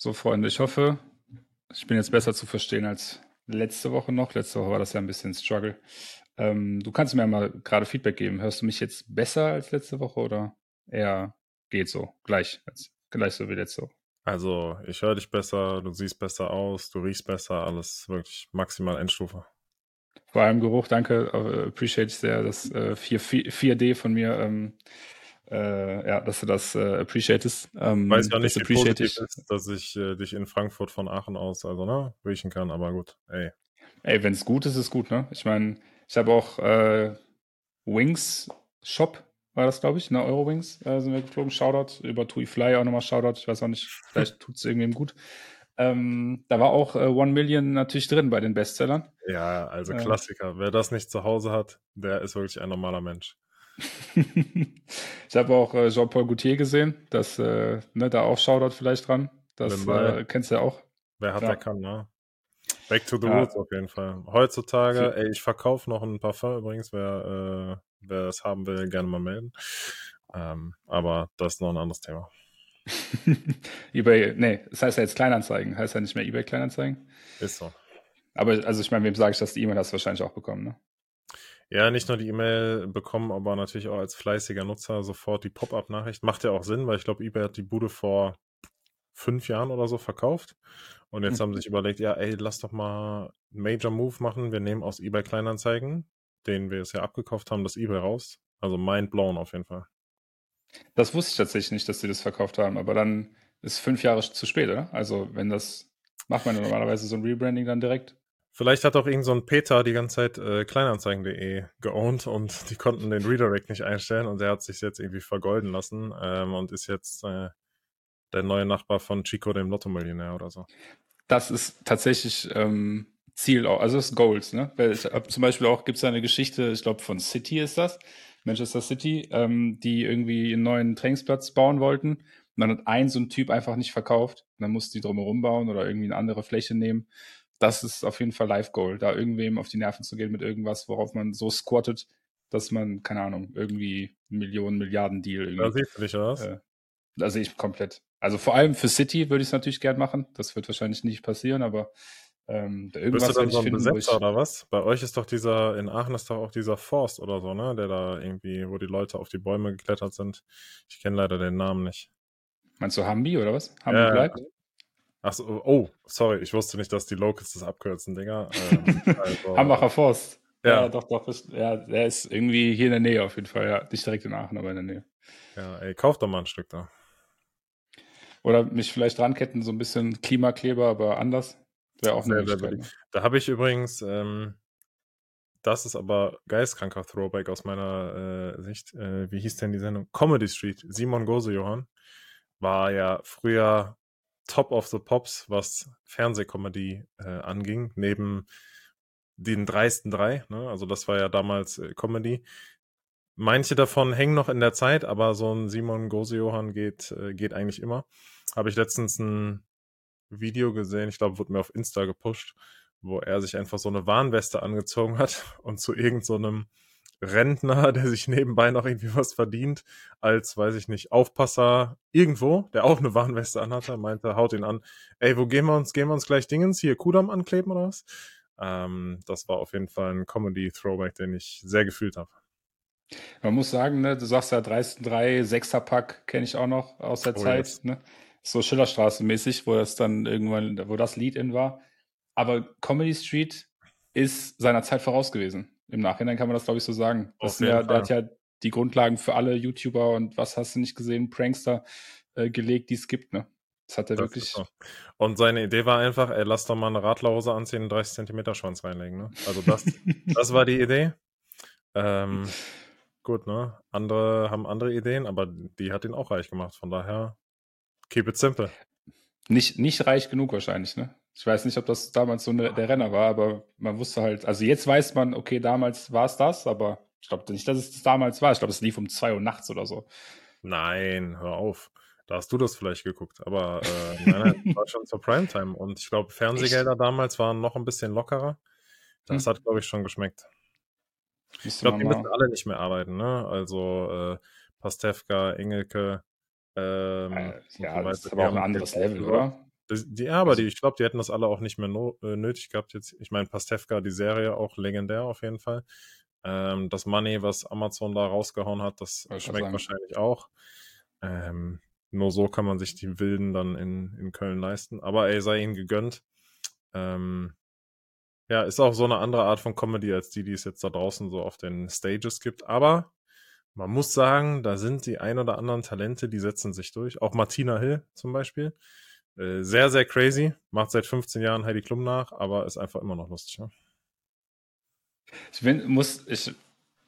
So, Freunde, ich hoffe, ich bin jetzt besser zu verstehen als letzte Woche noch. Letzte Woche war das ja ein bisschen Struggle. Ähm, du kannst mir mal gerade Feedback geben. Hörst du mich jetzt besser als letzte Woche oder eher geht so? Gleich, als, gleich so wie letzte Woche. Also, ich höre dich besser, du siehst besser aus, du riechst besser, alles wirklich maximal Endstufe. Vor allem Geruch, danke, appreciate ich sehr, das äh, 4, 4, d von mir, ähm, äh, ja, dass du das äh, appreciatest. Ähm, Weiß ja nicht, wie positiv ist, dass ich äh, dich in Frankfurt von Aachen aus, also, ne, riechen kann, aber gut, ey. Ey, wenn es gut ist, ist gut, ne? Ich meine, ich habe auch äh, Wings Shop, war das, glaube ich, ne? Eurowings äh, sind wir geflogen. Shoutout über Tui Fly auch nochmal Shoutout. Ich weiß auch nicht, vielleicht tut es irgendwem gut. Ähm, da war auch äh, One Million natürlich drin bei den Bestsellern. Ja, also äh. Klassiker. Wer das nicht zu Hause hat, der ist wirklich ein normaler Mensch. Ich habe auch äh, Jean-Paul Gaultier gesehen, dass äh, ne, da auch Shoutout vielleicht dran. Das äh, kennst du ja auch. Wer hat, ja. der kann, ne? Back to the ja. roots auf jeden Fall. Heutzutage, ey, ich verkaufe noch ein Parfum übrigens, wer, äh, wer es haben will, gerne mal melden. Ähm, aber das ist noch ein anderes Thema. eBay, nee, das heißt ja jetzt Kleinanzeigen, heißt ja nicht mehr eBay Kleinanzeigen. Ist so. Aber also ich meine, wem sage ich das? Die E-Mail hast du wahrscheinlich auch bekommen, ne? Ja, nicht nur die E-Mail bekommen, aber natürlich auch als fleißiger Nutzer sofort die Pop-up-Nachricht. Macht ja auch Sinn, weil ich glaube, eBay hat die Bude vor fünf Jahren oder so verkauft. Und jetzt mhm. haben sie sich überlegt, ja, ey, lass doch mal einen Major Move machen. Wir nehmen aus eBay Kleinanzeigen, den wir es ja abgekauft haben, das eBay raus. Also mind blown auf jeden Fall. Das wusste ich tatsächlich nicht, dass sie das verkauft haben, aber dann ist fünf Jahre zu spät, oder? Also, wenn das, macht man normalerweise so ein Rebranding dann direkt. Vielleicht hat auch irgend so Peter die ganze Zeit äh, Kleinanzeigen.de geowned und die konnten den Redirect nicht einstellen und der hat sich jetzt irgendwie vergolden lassen ähm, und ist jetzt äh, der neue Nachbar von Chico, dem Lotto-Millionär oder so. Das ist tatsächlich ähm, Ziel, also das Goals, ne? Weil ich, zum Beispiel auch gibt es eine Geschichte, ich glaube von City ist das, Manchester City, ähm, die irgendwie einen neuen Trainingsplatz bauen wollten. Dann hat ein so ein Typ einfach nicht verkauft. Und dann musste die drumherum bauen oder irgendwie eine andere Fläche nehmen. Das ist auf jeden Fall Live-Goal, da irgendwem auf die Nerven zu gehen mit irgendwas, worauf man so squattet, dass man, keine Ahnung, irgendwie Millionen, Milliarden Deal. Da siehst du dich, oder was? Äh, da sehe ich komplett. Also vor allem für City würde ich es natürlich gern machen. Das wird wahrscheinlich nicht passieren, aber ähm, irgendwas Bist du dann so ein finden, Besetzer ich... oder was? Bei euch ist doch dieser, in Aachen ist doch auch dieser Forst oder so, ne? Der da irgendwie, wo die Leute auf die Bäume geklettert sind. Ich kenne leider den Namen nicht. Meinst du Hambi oder was? Hambi äh, bleibt? Achso, oh, sorry, ich wusste nicht, dass die Locals das abkürzen, Digga. Ähm, also, Hambacher Forst. Ja. ja, doch, doch. Ist, ja, der ist irgendwie hier in der Nähe auf jeden Fall, ja. Nicht direkt in Aachen, aber in der Nähe. Ja, ey, kauf doch mal ein Stück da. Oder mich vielleicht dranketten, so ein bisschen Klimakleber, aber anders. Wäre auch eine sehr, sehr Da habe ich übrigens, ähm, das ist aber geistkranker Throwback aus meiner äh, Sicht. Äh, wie hieß denn die Sendung? Comedy Street. Simon Gose Johann war ja früher Top of the Pops, was Fernsehcomedy äh, anging, neben den dreisten drei. Ne? Also das war ja damals äh, Comedy. Manche davon hängen noch in der Zeit, aber so ein Simon Gose Johann geht, äh, geht eigentlich immer. Habe ich letztens ein Video gesehen, ich glaube, wurde mir auf Insta gepusht, wo er sich einfach so eine Warnweste angezogen hat und zu irgendeinem so Rentner, der sich nebenbei noch irgendwie was verdient, als, weiß ich nicht, Aufpasser irgendwo, der auch eine Warnweste anhatte, meinte, haut ihn an, ey, wo gehen wir uns, gehen wir uns gleich Dingens, hier Kudam ankleben oder was? Ähm, das war auf jeden Fall ein Comedy-Throwback, den ich sehr gefühlt habe. Man muss sagen, ne, du sagst ja 3, 6er Pack kenne ich auch noch aus der oh, Zeit. Yes. Ne? so Schillerstraße-mäßig, wo das dann irgendwann, wo das Lied in war. Aber Comedy Street ist seiner Zeit voraus gewesen. Im Nachhinein kann man das, glaube ich, so sagen. Das ja, der hat ja die Grundlagen für alle YouTuber und was hast du nicht gesehen, Prankster äh, gelegt, die es gibt, ne? Das hat er das wirklich. Und seine Idee war einfach, ey, lass doch mal eine Radlerhose anziehen und 30 Zentimeter Schwanz reinlegen, ne? Also das, das war die Idee. Ähm, gut, ne? Andere haben andere Ideen, aber die hat ihn auch reich gemacht. Von daher Keep it simple. Nicht, nicht reich genug wahrscheinlich, ne? Ich weiß nicht, ob das damals so eine, der Renner war, aber man wusste halt, also jetzt weiß man, okay, damals war es das, aber ich glaube nicht, dass es das damals war. Ich glaube, es lief um zwei Uhr nachts oder so. Nein, hör auf. Da hast du das vielleicht geguckt, aber äh, nein, nein, das war schon zur Primetime. Und ich glaube, Fernsehgelder Echt? damals waren noch ein bisschen lockerer. Das hm. hat, glaube ich, schon geschmeckt. Ich glaube, die müssen alle nicht mehr arbeiten, ne? Also äh, Pastewka, Engelke, ähm, äh, ja, so das ist aber auch ein anderes Level, oder? Die, ja, aber also, die, ich glaube, die hätten das alle auch nicht mehr no, äh, nötig gehabt jetzt. Ich meine, Pastewka, die Serie auch legendär auf jeden Fall. Ähm, das Money, was Amazon da rausgehauen hat, das schmeckt wahrscheinlich auch. Ähm, nur so kann man sich die Wilden dann in, in Köln leisten. Aber ey, sei ihnen gegönnt. Ähm, ja, ist auch so eine andere Art von Comedy als die, die es jetzt da draußen so auf den Stages gibt. Aber man muss sagen, da sind die ein oder anderen Talente, die setzen sich durch. Auch Martina Hill zum Beispiel. Äh, sehr, sehr crazy. Macht seit 15 Jahren Heidi Klum nach, aber ist einfach immer noch lustig. Ne? Ich bin, muss, ich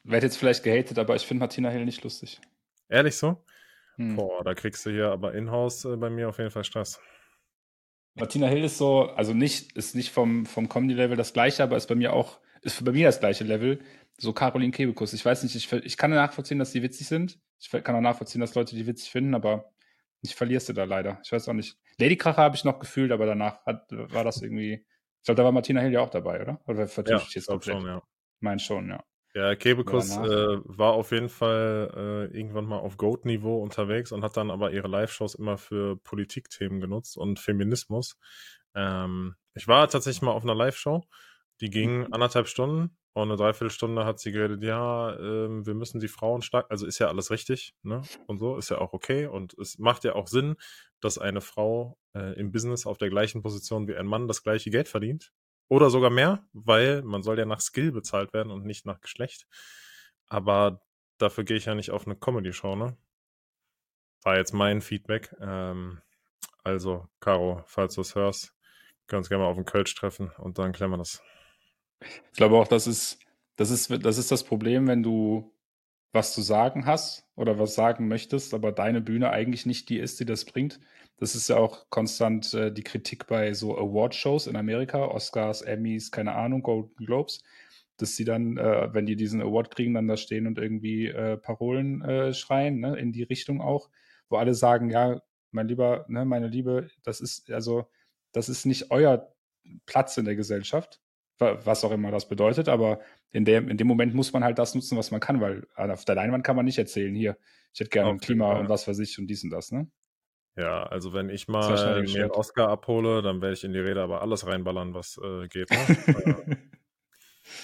werde jetzt vielleicht gehatet, aber ich finde Martina Hill nicht lustig. Ehrlich so? Hm. Boah, da kriegst du hier aber in-house äh, bei mir auf jeden Fall Stress. Martina Hill ist so, also nicht, ist nicht vom, vom Comedy-Level das gleiche, aber ist bei mir auch, ist bei mir das gleiche Level. So Caroline Kebekus. Ich weiß nicht, ich, ich kann nachvollziehen, dass die witzig sind. Ich kann auch nachvollziehen, dass Leute die witzig finden, aber ich verlierst du da leider. Ich weiß auch nicht. Ladykracher habe ich noch gefühlt, aber danach hat, war das irgendwie. Ich glaube, da war Martina Hill ja auch dabei, oder? Oder vertusche ja, ich jetzt komplett? Schon, ja. Mein schon, ja. Ja, Kebekus äh, war auf jeden Fall äh, irgendwann mal auf Goat-Niveau unterwegs und hat dann aber ihre Live-Shows immer für Politikthemen genutzt und Feminismus. Ähm, ich war tatsächlich mal auf einer Live-Show, die ging mhm. anderthalb Stunden und eine Dreiviertelstunde hat sie geredet, ja, äh, wir müssen die Frauen stark, also ist ja alles richtig, ne? Und so, ist ja auch okay. Und es macht ja auch Sinn, dass eine Frau äh, im Business auf der gleichen Position wie ein Mann das gleiche Geld verdient. Oder sogar mehr, weil man soll ja nach Skill bezahlt werden und nicht nach Geschlecht. Aber dafür gehe ich ja nicht auf eine Comedy-Show, ne? War jetzt mein Feedback. Ähm, also, Caro, falls du es hörst, wir uns gerne mal auf den Kölsch treffen und dann klären wir das. Ich glaube auch, das ist, das ist, das ist das Problem, wenn du was zu sagen hast oder was sagen möchtest, aber deine Bühne eigentlich nicht die ist, die das bringt, das ist ja auch konstant äh, die Kritik bei so Award-Shows in Amerika, Oscars, Emmys, keine Ahnung, Golden Globes, dass sie dann, äh, wenn die diesen Award kriegen, dann da stehen und irgendwie äh, Parolen äh, schreien, ne, in die Richtung auch, wo alle sagen, ja, mein Lieber, ne, meine Liebe, das ist, also, das ist nicht euer Platz in der Gesellschaft, was auch immer das bedeutet, aber in dem, in dem Moment muss man halt das nutzen, was man kann, weil auf der Leinwand kann man nicht erzählen, hier, ich hätte gerne ein Klima und was weiß ich und dies und das, ne? Ja, also wenn ich mal mir einen Oscar abhole, dann werde ich in die Rede aber alles reinballern, was äh, geht. Ne?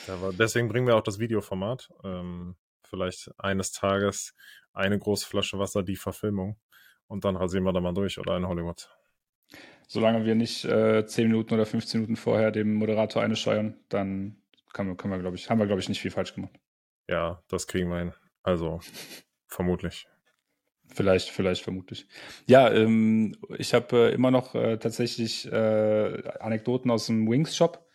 deswegen bringen wir auch das Videoformat. Ähm, vielleicht eines Tages eine große Flasche Wasser, die Verfilmung. Und dann rasieren wir da mal durch oder in Hollywood. Solange wir nicht äh, 10 Minuten oder 15 Minuten vorher dem Moderator eine steuern, dann können wir, wir glaube ich, haben wir, glaube ich, nicht viel falsch gemacht. Ja, das kriegen wir hin. Also, vermutlich. Vielleicht, vielleicht, vermutlich. Ja, ähm, ich habe äh, immer noch äh, tatsächlich äh, Anekdoten aus dem Wings-Shop.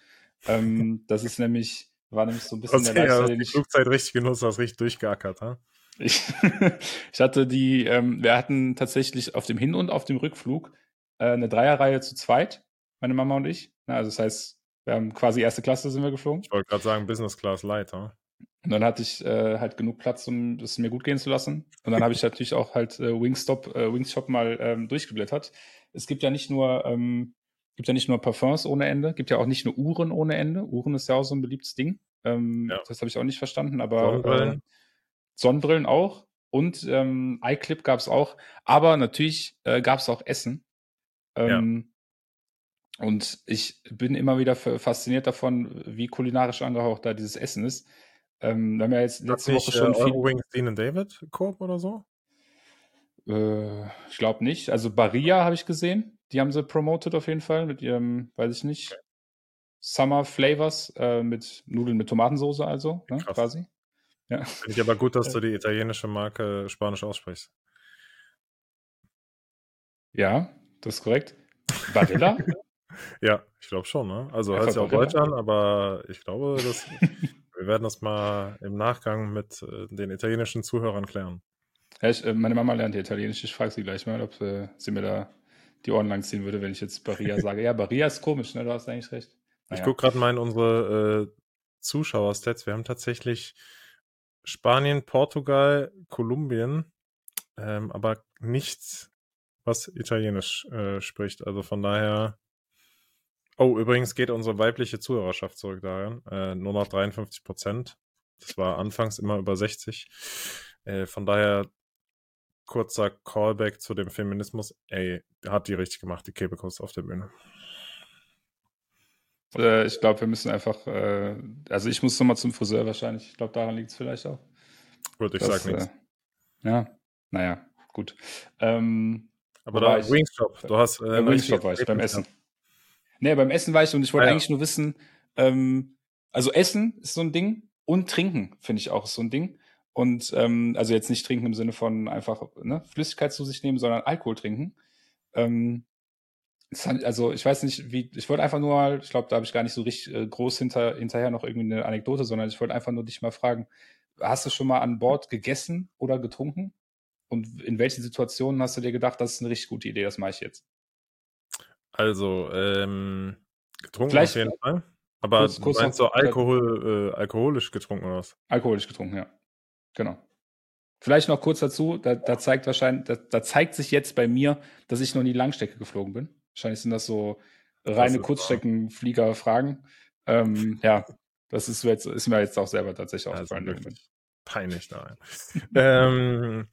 Ähm, das ist nämlich, war nämlich so ein bisschen okay, der Lifestyle, ja, die Flugzeit richtig genutzt, hast richtig durchgeackert, ha? Ich, ich hatte die, ähm, wir hatten tatsächlich auf dem Hin- und auf dem Rückflug äh, eine Dreierreihe zu zweit, meine Mama und ich. Na, also das heißt, wir haben quasi erste Klasse sind wir geflogen. Ich wollte gerade sagen, Business Class Light, ha? Und dann hatte ich äh, halt genug Platz, um es mir gut gehen zu lassen. Und dann habe ich natürlich auch halt äh, Wingstop, äh, Wingshop mal ähm, durchgeblättert. Es gibt ja nicht nur, ähm, gibt ja nicht nur Parfums ohne Ende, gibt ja auch nicht nur Uhren ohne Ende. Uhren ist ja auch so ein beliebtes Ding. Ähm, ja. Das habe ich auch nicht verstanden, aber Sonnenbrillen, äh, Sonnenbrillen auch. Und ähm, iClip gab es auch. Aber natürlich äh, gab es auch Essen. Ähm, ja. Und ich bin immer wieder fasziniert davon, wie kulinarisch angehaucht da dieses Essen ist. Ähm, wir haben ja jetzt letzte Woche schon. Äh, Wings Dean und David Coop oder so? Äh, ich glaube nicht. Also Barilla habe ich gesehen. Die haben sie promoted auf jeden Fall mit ihrem, weiß ich nicht, okay. Summer Flavors äh, mit Nudeln mit Tomatensauce, also ne, quasi. Ja. Finde ich aber gut, dass du die italienische Marke Spanisch aussprichst. Ja, das ist korrekt. Barilla? ja, ich glaube schon. Ne? Also hört sich auch Deutsch an, aber ich glaube, das Wir werden das mal im Nachgang mit äh, den italienischen Zuhörern klären. Ja, ich, äh, meine Mama lernt Italienisch. Ich frage sie gleich mal, ob äh, sie mir da die Ohren lang ziehen würde, wenn ich jetzt Baria sage. Ja, Baria ist komisch, ne? Du hast eigentlich recht. Naja. Ich gucke gerade mal in unsere äh, Zuschauerstats. Wir haben tatsächlich Spanien, Portugal, Kolumbien, ähm, aber nichts, was Italienisch äh, spricht. Also von daher Oh, übrigens geht unsere weibliche Zuhörerschaft zurück daran. Äh, nur noch 53 Prozent. Das war anfangs immer über 60. Äh, von daher kurzer Callback zu dem Feminismus. Ey, hat die richtig gemacht, die Kebekos auf der Bühne. Äh, ich glaube, wir müssen einfach, äh, also ich muss nochmal zum Friseur wahrscheinlich. Ich glaube, daran liegt es vielleicht auch. Gut, ich das, sag nichts. Äh, ja, naja, gut. Ähm, Aber da Wingstop, du hast. Äh, Wingstop war ich, beim Essen. Nee, beim Essen war ich und ich wollte ah, ja. eigentlich nur wissen, ähm, also Essen ist so ein Ding und Trinken, finde ich auch, ist so ein Ding. Und ähm, also jetzt nicht trinken im Sinne von einfach ne, Flüssigkeit zu sich nehmen, sondern Alkohol trinken. Ähm, also ich weiß nicht, wie, ich wollte einfach nur mal, ich glaube, da habe ich gar nicht so richtig äh, groß hinter, hinterher noch irgendwie eine Anekdote, sondern ich wollte einfach nur dich mal fragen, hast du schon mal an Bord gegessen oder getrunken? Und in welchen Situationen hast du dir gedacht, das ist eine richtig gute Idee, das mache ich jetzt? Also, ähm, getrunken Vielleicht, auf jeden Fall. Aber kurz, kurz meinst du Alkohol, äh, alkoholisch getrunken oder was? Alkoholisch getrunken, ja. Genau. Vielleicht noch kurz dazu, da, da zeigt wahrscheinlich, da, da, zeigt sich jetzt bei mir, dass ich noch nie Langstrecke geflogen bin. Wahrscheinlich sind das so reine Kurzstreckenflieger-Fragen. Ähm, ja, das ist, jetzt, ist mir jetzt auch selber tatsächlich aufgefallen. Also peinlich, nein. ähm,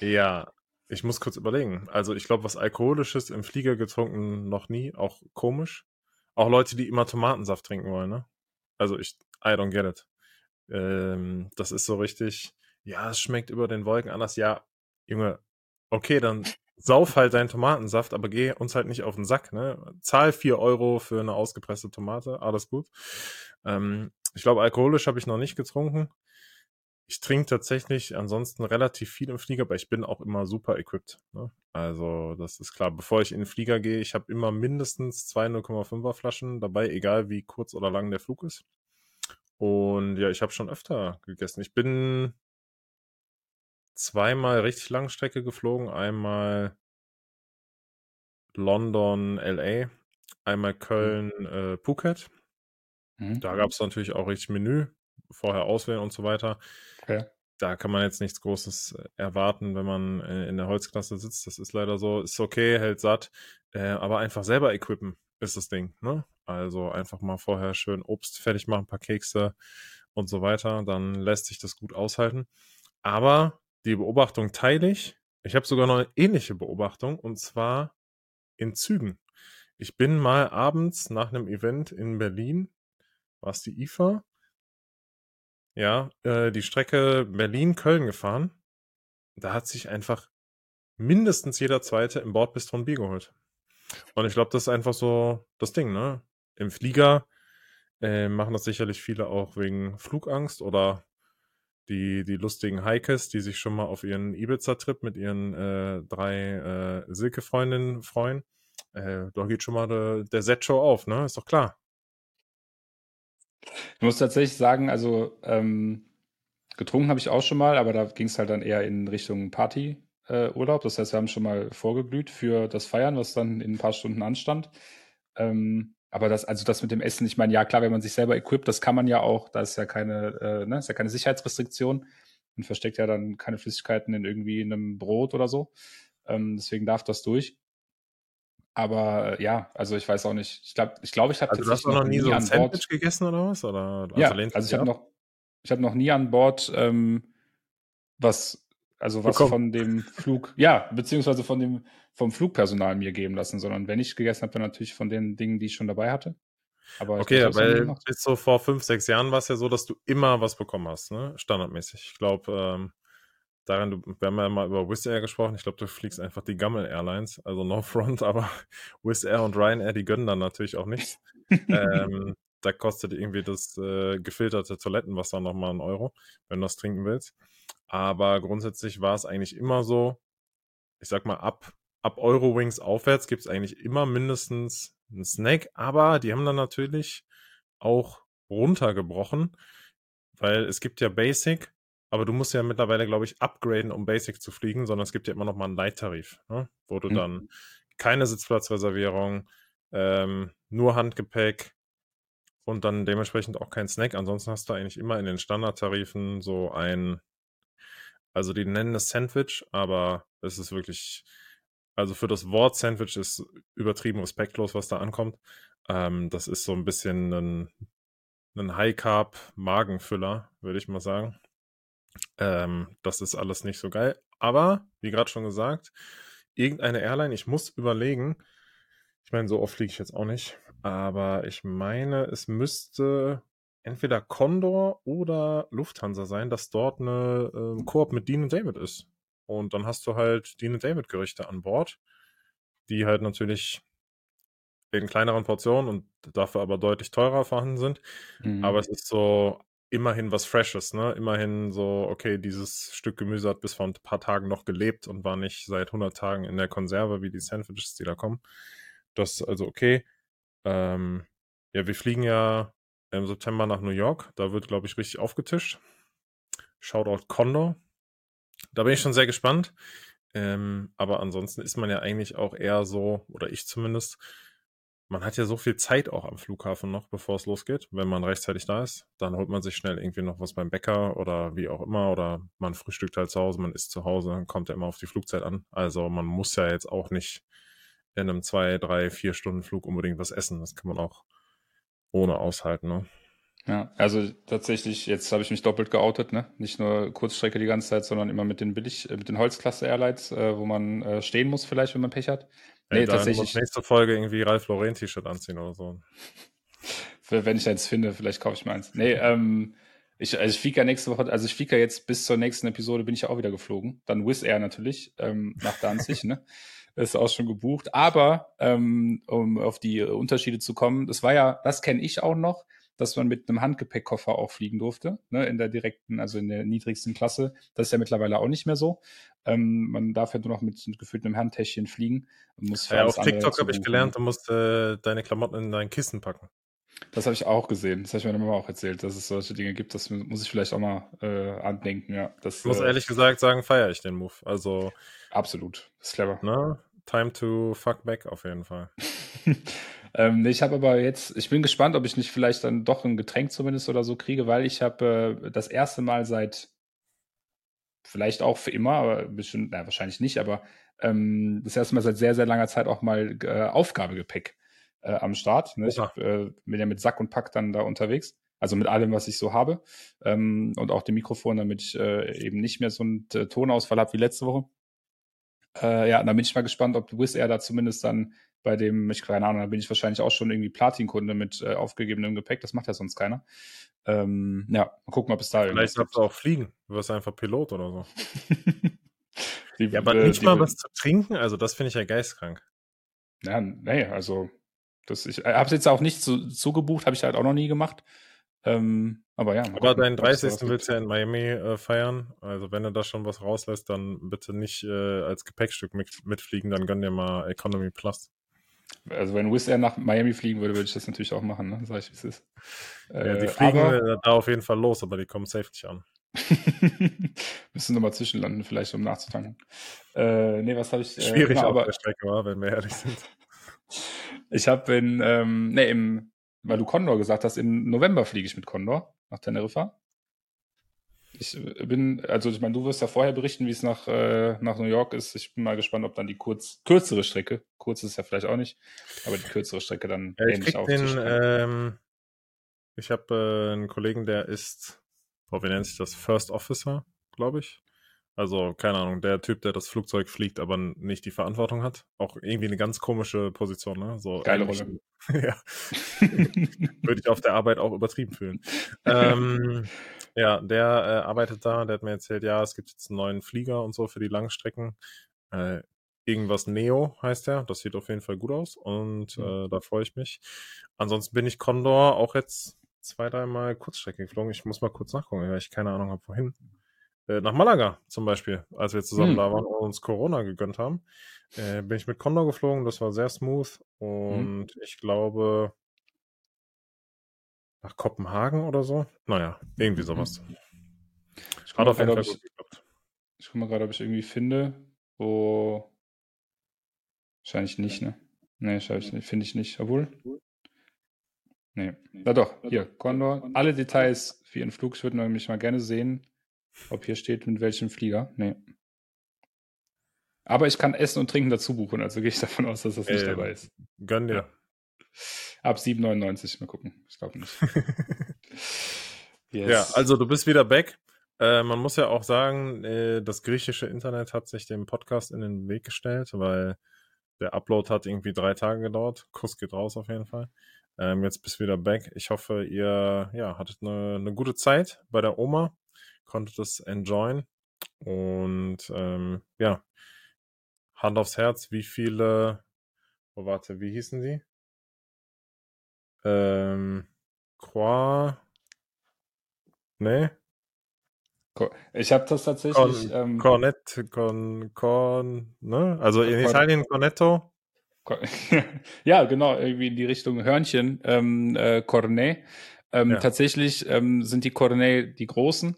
ja, ich muss kurz überlegen. Also ich glaube, was Alkoholisches im Flieger getrunken noch nie, auch komisch. Auch Leute, die immer Tomatensaft trinken wollen, ne? Also ich, I don't get it. Ähm, das ist so richtig, ja, es schmeckt über den Wolken anders. Ja, Junge, okay, dann sauf halt deinen Tomatensaft, aber geh uns halt nicht auf den Sack, ne? Zahl vier Euro für eine ausgepresste Tomate, alles gut. Ähm, ich glaube, alkoholisch habe ich noch nicht getrunken. Ich trinke tatsächlich ansonsten relativ viel im Flieger, aber ich bin auch immer super equipped. Ne? Also das ist klar. Bevor ich in den Flieger gehe, ich habe immer mindestens zwei 0,5er Flaschen dabei, egal wie kurz oder lang der Flug ist. Und ja, ich habe schon öfter gegessen. Ich bin zweimal richtig lange Strecke geflogen. Einmal London, LA, einmal mhm. Köln, äh, Phuket. Mhm. Da gab es natürlich auch richtig Menü, vorher auswählen und so weiter. Okay. Da kann man jetzt nichts Großes äh, erwarten, wenn man äh, in der Holzklasse sitzt. Das ist leider so. Ist okay, hält satt, äh, aber einfach selber equippen ist das Ding. Ne? Also einfach mal vorher schön Obst fertig machen, ein paar Kekse und so weiter. Dann lässt sich das gut aushalten. Aber die Beobachtung teile ich. Ich habe sogar noch eine ähnliche Beobachtung und zwar in Zügen. Ich bin mal abends nach einem Event in Berlin, war es die IFA, ja, äh, die Strecke Berlin-Köln gefahren. Da hat sich einfach mindestens jeder Zweite im Bordbistro ein Bier geholt. Und ich glaube, das ist einfach so das Ding, ne? Im Flieger äh, machen das sicherlich viele auch wegen Flugangst oder die, die lustigen Hikes, die sich schon mal auf ihren Ibiza-Trip mit ihren äh, drei äh, Silke-Freundinnen freuen. Äh, da geht schon mal de, der Set-Show auf, ne? Ist doch klar. Ich muss tatsächlich sagen, also ähm, getrunken habe ich auch schon mal, aber da ging es halt dann eher in Richtung Party-Urlaub. Äh, das heißt, wir haben schon mal vorgeglüht für das Feiern, was dann in ein paar Stunden anstand. Ähm, aber das, also das mit dem Essen, ich meine, ja klar, wenn man sich selber equipt, das kann man ja auch, da ist ja keine, äh, ne, ist ja keine Sicherheitsrestriktion und versteckt ja dann keine Flüssigkeiten in irgendwie einem Brot oder so. Ähm, deswegen darf das durch. Aber äh, ja, also ich weiß auch nicht. Ich glaube, ich, glaub, ich habe also tatsächlich noch, noch nie so ein Sandwich Bord, gegessen oder was? Oder, ja, also ich habe noch, ich habe noch nie an Bord ähm, was, also was Bekommen. von dem Flug, ja, beziehungsweise von dem vom Flugpersonal mir geben lassen, sondern wenn ich gegessen habe, dann natürlich von den Dingen, die ich schon dabei hatte. Aber okay, weil bis so vor fünf, sechs Jahren war es ja so, dass du immer was bekommen hast, ne? Standardmäßig. Ich glaube, ähm, daran, du, wir haben ja mal über Wizz Air gesprochen. Ich glaube, du fliegst einfach die Gammel Airlines, also no front, aber Wizz Air und Ryanair, die gönnen dann natürlich auch nichts. ähm, da kostet irgendwie das äh, gefilterte Toilettenwasser nochmal einen Euro, wenn du das trinken willst. Aber grundsätzlich war es eigentlich immer so, ich sag mal, ab ab Eurowings aufwärts gibt es eigentlich immer mindestens einen Snack, aber die haben dann natürlich auch runtergebrochen, weil es gibt ja Basic, aber du musst ja mittlerweile, glaube ich, upgraden, um Basic zu fliegen, sondern es gibt ja immer noch mal einen Light-Tarif, ne? wo du mhm. dann keine Sitzplatzreservierung, ähm, nur Handgepäck und dann dementsprechend auch kein Snack. Ansonsten hast du eigentlich immer in den Standardtarifen so ein, also die nennen es Sandwich, aber es ist wirklich also für das Wort Sandwich ist übertrieben respektlos, was da ankommt. Ähm, das ist so ein bisschen ein, ein High-Carb-Magenfüller, würde ich mal sagen. Ähm, das ist alles nicht so geil. Aber, wie gerade schon gesagt, irgendeine Airline, ich muss überlegen, ich meine, so oft fliege ich jetzt auch nicht, aber ich meine, es müsste entweder Condor oder Lufthansa sein, dass dort eine äh, Koop mit Dean und David ist. Und dann hast du halt Dean und David Gerichte an Bord, die halt natürlich in kleineren Portionen und dafür aber deutlich teurer vorhanden sind. Mhm. Aber es ist so immerhin was Freshes, ne? Immerhin so, okay, dieses Stück Gemüse hat bis vor ein paar Tagen noch gelebt und war nicht seit 100 Tagen in der Konserve wie die Sandwiches, die da kommen. Das ist also okay. Ähm, ja, wir fliegen ja im September nach New York. Da wird, glaube ich, richtig aufgetischt. Shoutout Condor. Da bin ich schon sehr gespannt. Ähm, aber ansonsten ist man ja eigentlich auch eher so, oder ich zumindest, man hat ja so viel Zeit auch am Flughafen noch, bevor es losgeht. Wenn man rechtzeitig da ist, dann holt man sich schnell irgendwie noch was beim Bäcker oder wie auch immer. Oder man frühstückt halt zu Hause, man isst zu Hause, kommt ja immer auf die Flugzeit an. Also man muss ja jetzt auch nicht in einem zwei, drei, vier Stunden Flug unbedingt was essen. Das kann man auch ohne aushalten. Ne? Ja, also tatsächlich, jetzt habe ich mich doppelt geoutet, ne? Nicht nur Kurzstrecke die ganze Zeit, sondern immer mit den Billig, äh, mit den Holzklasse Airlines, äh, wo man äh, stehen muss, vielleicht, wenn man Pech hat. Nee, Ey, tatsächlich. nächste Folge irgendwie Ralf Lauren T-Shirt anziehen oder so. wenn ich eins finde, vielleicht kaufe ich mir eins. Nee, ähm, ich, also ich fliege ja nächste Woche, also ich fliege ja jetzt bis zur nächsten Episode bin ich ja auch wieder geflogen. Dann Wizz Air natürlich, ähm, nach Danzig, ne? Ist auch schon gebucht. Aber ähm, um auf die Unterschiede zu kommen, das war ja, das kenne ich auch noch dass man mit einem Handgepäckkoffer auch fliegen durfte, ne, in der direkten, also in der niedrigsten Klasse. Das ist ja mittlerweile auch nicht mehr so. Ähm, man darf ja nur noch mit gefülltem Handtäschchen fliegen. Muss ja, auf TikTok habe ich gelernt, du musst äh, deine Klamotten in dein Kissen packen. Das habe ich auch gesehen. Das habe ich meiner Mama auch erzählt, dass es solche Dinge gibt. Das muss ich vielleicht auch mal äh, andenken. Ja, das, ich muss äh, ehrlich gesagt sagen, feiere ich den Move. Also absolut. Das ist clever. Ne? Time to fuck back auf jeden Fall. Ähm, ich habe aber jetzt, ich bin gespannt, ob ich nicht vielleicht dann doch ein Getränk zumindest oder so kriege, weil ich habe äh, das erste Mal seit vielleicht auch für immer, aber bestimmt, na, wahrscheinlich nicht, aber ähm, das erste Mal seit sehr, sehr langer Zeit auch mal äh, Aufgabegepäck äh, am Start. Ne? Ich hab, äh, bin ja mit Sack und Pack dann da unterwegs. Also mit allem, was ich so habe. Ähm, und auch dem Mikrofon, damit ich äh, eben nicht mehr so einen äh, Tonausfall habe wie letzte Woche. Äh, ja, da bin ich mal gespannt, ob Wizz Air da zumindest dann bei dem, ich keine Ahnung, da bin ich wahrscheinlich auch schon irgendwie Platin-Kunde mit äh, aufgegebenem Gepäck. Das macht ja sonst keiner. Ähm, ja, mal gucken, ob es da Vielleicht darfst du auch fliegen. Du wirst einfach Pilot oder so. die, ja, aber äh, nicht mal was zu trinken, also das finde ich ja geistkrank. Ja, nee, also das, ich äh, habe es jetzt auch nicht zu, zugebucht, habe ich halt auch noch nie gemacht. Ähm, aber ja. Aber deinen 30. willst du ja in Miami äh, feiern. Also wenn du da schon was rauslässt, dann bitte nicht äh, als Gepäckstück mit, mitfliegen, dann gönn dir mal Economy Plus. Also wenn Wizz Air nach Miami fliegen würde, würde ich das natürlich auch machen, ne? Sag ich, wie es ist. Äh, ja, die fliegen aber, da auf jeden Fall los, aber die kommen safe nicht an. Müssen nochmal zwischenlanden, vielleicht um nachzutanken. Äh, nee, was habe ich? Äh, Schwierig genau, auf aber, der Strecke war, wenn wir ehrlich sind. ich habe in, ähm, nee, im, weil du Condor gesagt hast, im November fliege ich mit Condor nach Teneriffa. Ich bin, also ich meine, du wirst ja vorher berichten, wie es nach, äh, nach New York ist. Ich bin mal gespannt, ob dann die kurz, kürzere Strecke, kurz ist es ja vielleicht auch nicht, aber die kürzere Strecke dann ja, ähnlich aufzustellen. Ähm, ich habe äh, einen Kollegen, der ist, oh, wie nennt sich das, First Officer, glaube ich. Also, keine Ahnung, der Typ, der das Flugzeug fliegt, aber nicht die Verantwortung hat. Auch irgendwie eine ganz komische Position, ne? So Geile Rolle. ja. Würde ich auf der Arbeit auch übertrieben fühlen. ähm, ja, der äh, arbeitet da, der hat mir erzählt, ja, es gibt jetzt einen neuen Flieger und so für die Langstrecken. Äh, irgendwas Neo heißt der. Das sieht auf jeden Fall gut aus und mhm. äh, da freue ich mich. Ansonsten bin ich Condor auch jetzt zwei, dreimal Kurzstrecke geflogen. Ich muss mal kurz nachgucken, weil ich keine Ahnung habe, wohin. Äh, nach Malaga zum Beispiel, als wir zusammen hm. da waren und uns Corona gegönnt haben, äh, bin ich mit Condor geflogen. Das war sehr smooth hm. und hm. ich glaube nach Kopenhagen oder so. Naja, irgendwie hm. sowas. Ich gucke mal, grad, ich, ich guck mal gerade, ob ich irgendwie finde, wo. Wahrscheinlich nicht, ne? Ne, finde ich nicht. Obwohl. Nee. Na doch, hier, Condor. Alle Details für Ihren Flug. Ich würde nämlich mal gerne sehen, ob hier steht, mit welchem Flieger. Nee. Aber ich kann Essen und Trinken dazu buchen, also gehe ich davon aus, dass das nicht äh, dabei ist. Gönn dir. Ab 7,99, mal gucken. Ich glaube nicht. yes. Ja, also du bist wieder back. Äh, man muss ja auch sagen, äh, das griechische Internet hat sich dem Podcast in den Weg gestellt, weil der Upload hat irgendwie drei Tage gedauert. Kuss geht raus auf jeden Fall. Ähm, jetzt bist du wieder back. Ich hoffe, ihr ja, hattet eine, eine gute Zeit bei der Oma, konntet es enjoyen. Und ähm, ja, Hand aufs Herz, wie viele, oh warte, wie hießen sie? Ähm, Qua, nee, ich habe das tatsächlich. Con, ähm, Cornet, Con, Con, ne? Also in Italien Cornetto. ja, genau, irgendwie in die Richtung Hörnchen, ähm, äh, Cornet. Ähm, ja. Tatsächlich ähm, sind die Cornet die großen.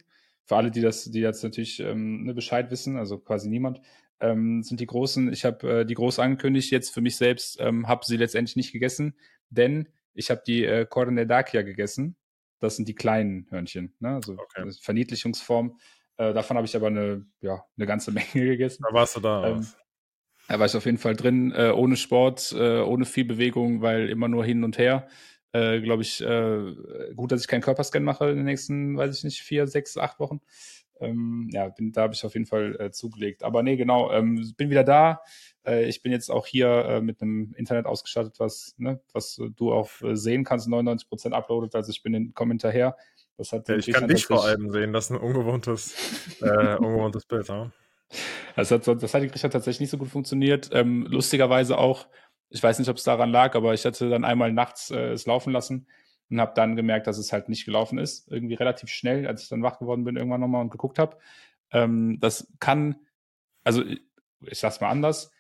Für alle, die das, die jetzt natürlich ähm, ne, Bescheid wissen, also quasi niemand, ähm, sind die großen. Ich habe äh, die groß angekündigt, jetzt für mich selbst, ähm, habe sie letztendlich nicht gegessen, denn ich habe die äh, Cornet Dacia gegessen das sind die kleinen Hörnchen, ne? also okay. Verniedlichungsform. Äh, davon habe ich aber eine, ja, eine ganze Menge gegessen. Da warst du da. Ähm, da war ich auf jeden Fall drin, äh, ohne Sport, äh, ohne viel Bewegung, weil immer nur hin und her. Äh, Glaube ich, äh, gut, dass ich keinen Körperscan mache in den nächsten, weiß ich nicht, vier, sechs, acht Wochen. Ähm, ja, bin, da habe ich auf jeden Fall äh, zugelegt. Aber nee, genau, ähm, bin wieder da. Äh, ich bin jetzt auch hier äh, mit einem Internet ausgestattet, was, ne, was du auch äh, sehen kannst, 99 Prozent uploadet. Also ich bin den Kommentar her. Das hat ja, ich kann dich vor allem sehen, das ist ein ungewohntes, äh, ungewohntes Bild. Ja? Das hat, das hat in Griechenland tatsächlich nicht so gut funktioniert. Ähm, lustigerweise auch, ich weiß nicht, ob es daran lag, aber ich hatte dann einmal nachts äh, es laufen lassen und habe dann gemerkt, dass es halt nicht gelaufen ist. Irgendwie relativ schnell, als ich dann wach geworden bin, irgendwann nochmal und geguckt habe. Ähm, das kann, also ich sag's mal anders,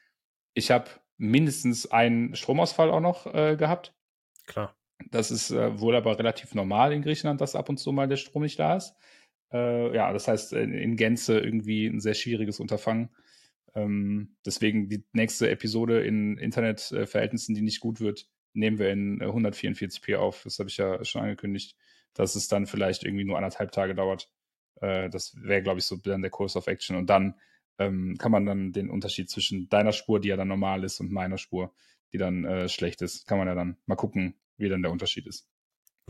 ich habe mindestens einen Stromausfall auch noch äh, gehabt. Klar. Das ist äh, wohl aber relativ normal in Griechenland, dass ab und zu mal der Strom nicht da ist. Äh, ja, das heißt in, in, Gänze irgendwie ein sehr schwieriges Unterfangen. Ähm, deswegen die nächste Episode in Internetverhältnissen, die nicht gut wird, nehmen wir in 144p auf. Das habe ich ja schon angekündigt, dass es dann vielleicht irgendwie nur anderthalb Tage dauert. Äh, das wäre, glaube ich, so dann der Course of Action. Und dann ähm, kann man dann den Unterschied zwischen deiner Spur, die ja dann normal ist, und meiner Spur, die dann äh, schlecht ist, kann man ja dann mal gucken, wie dann der Unterschied ist.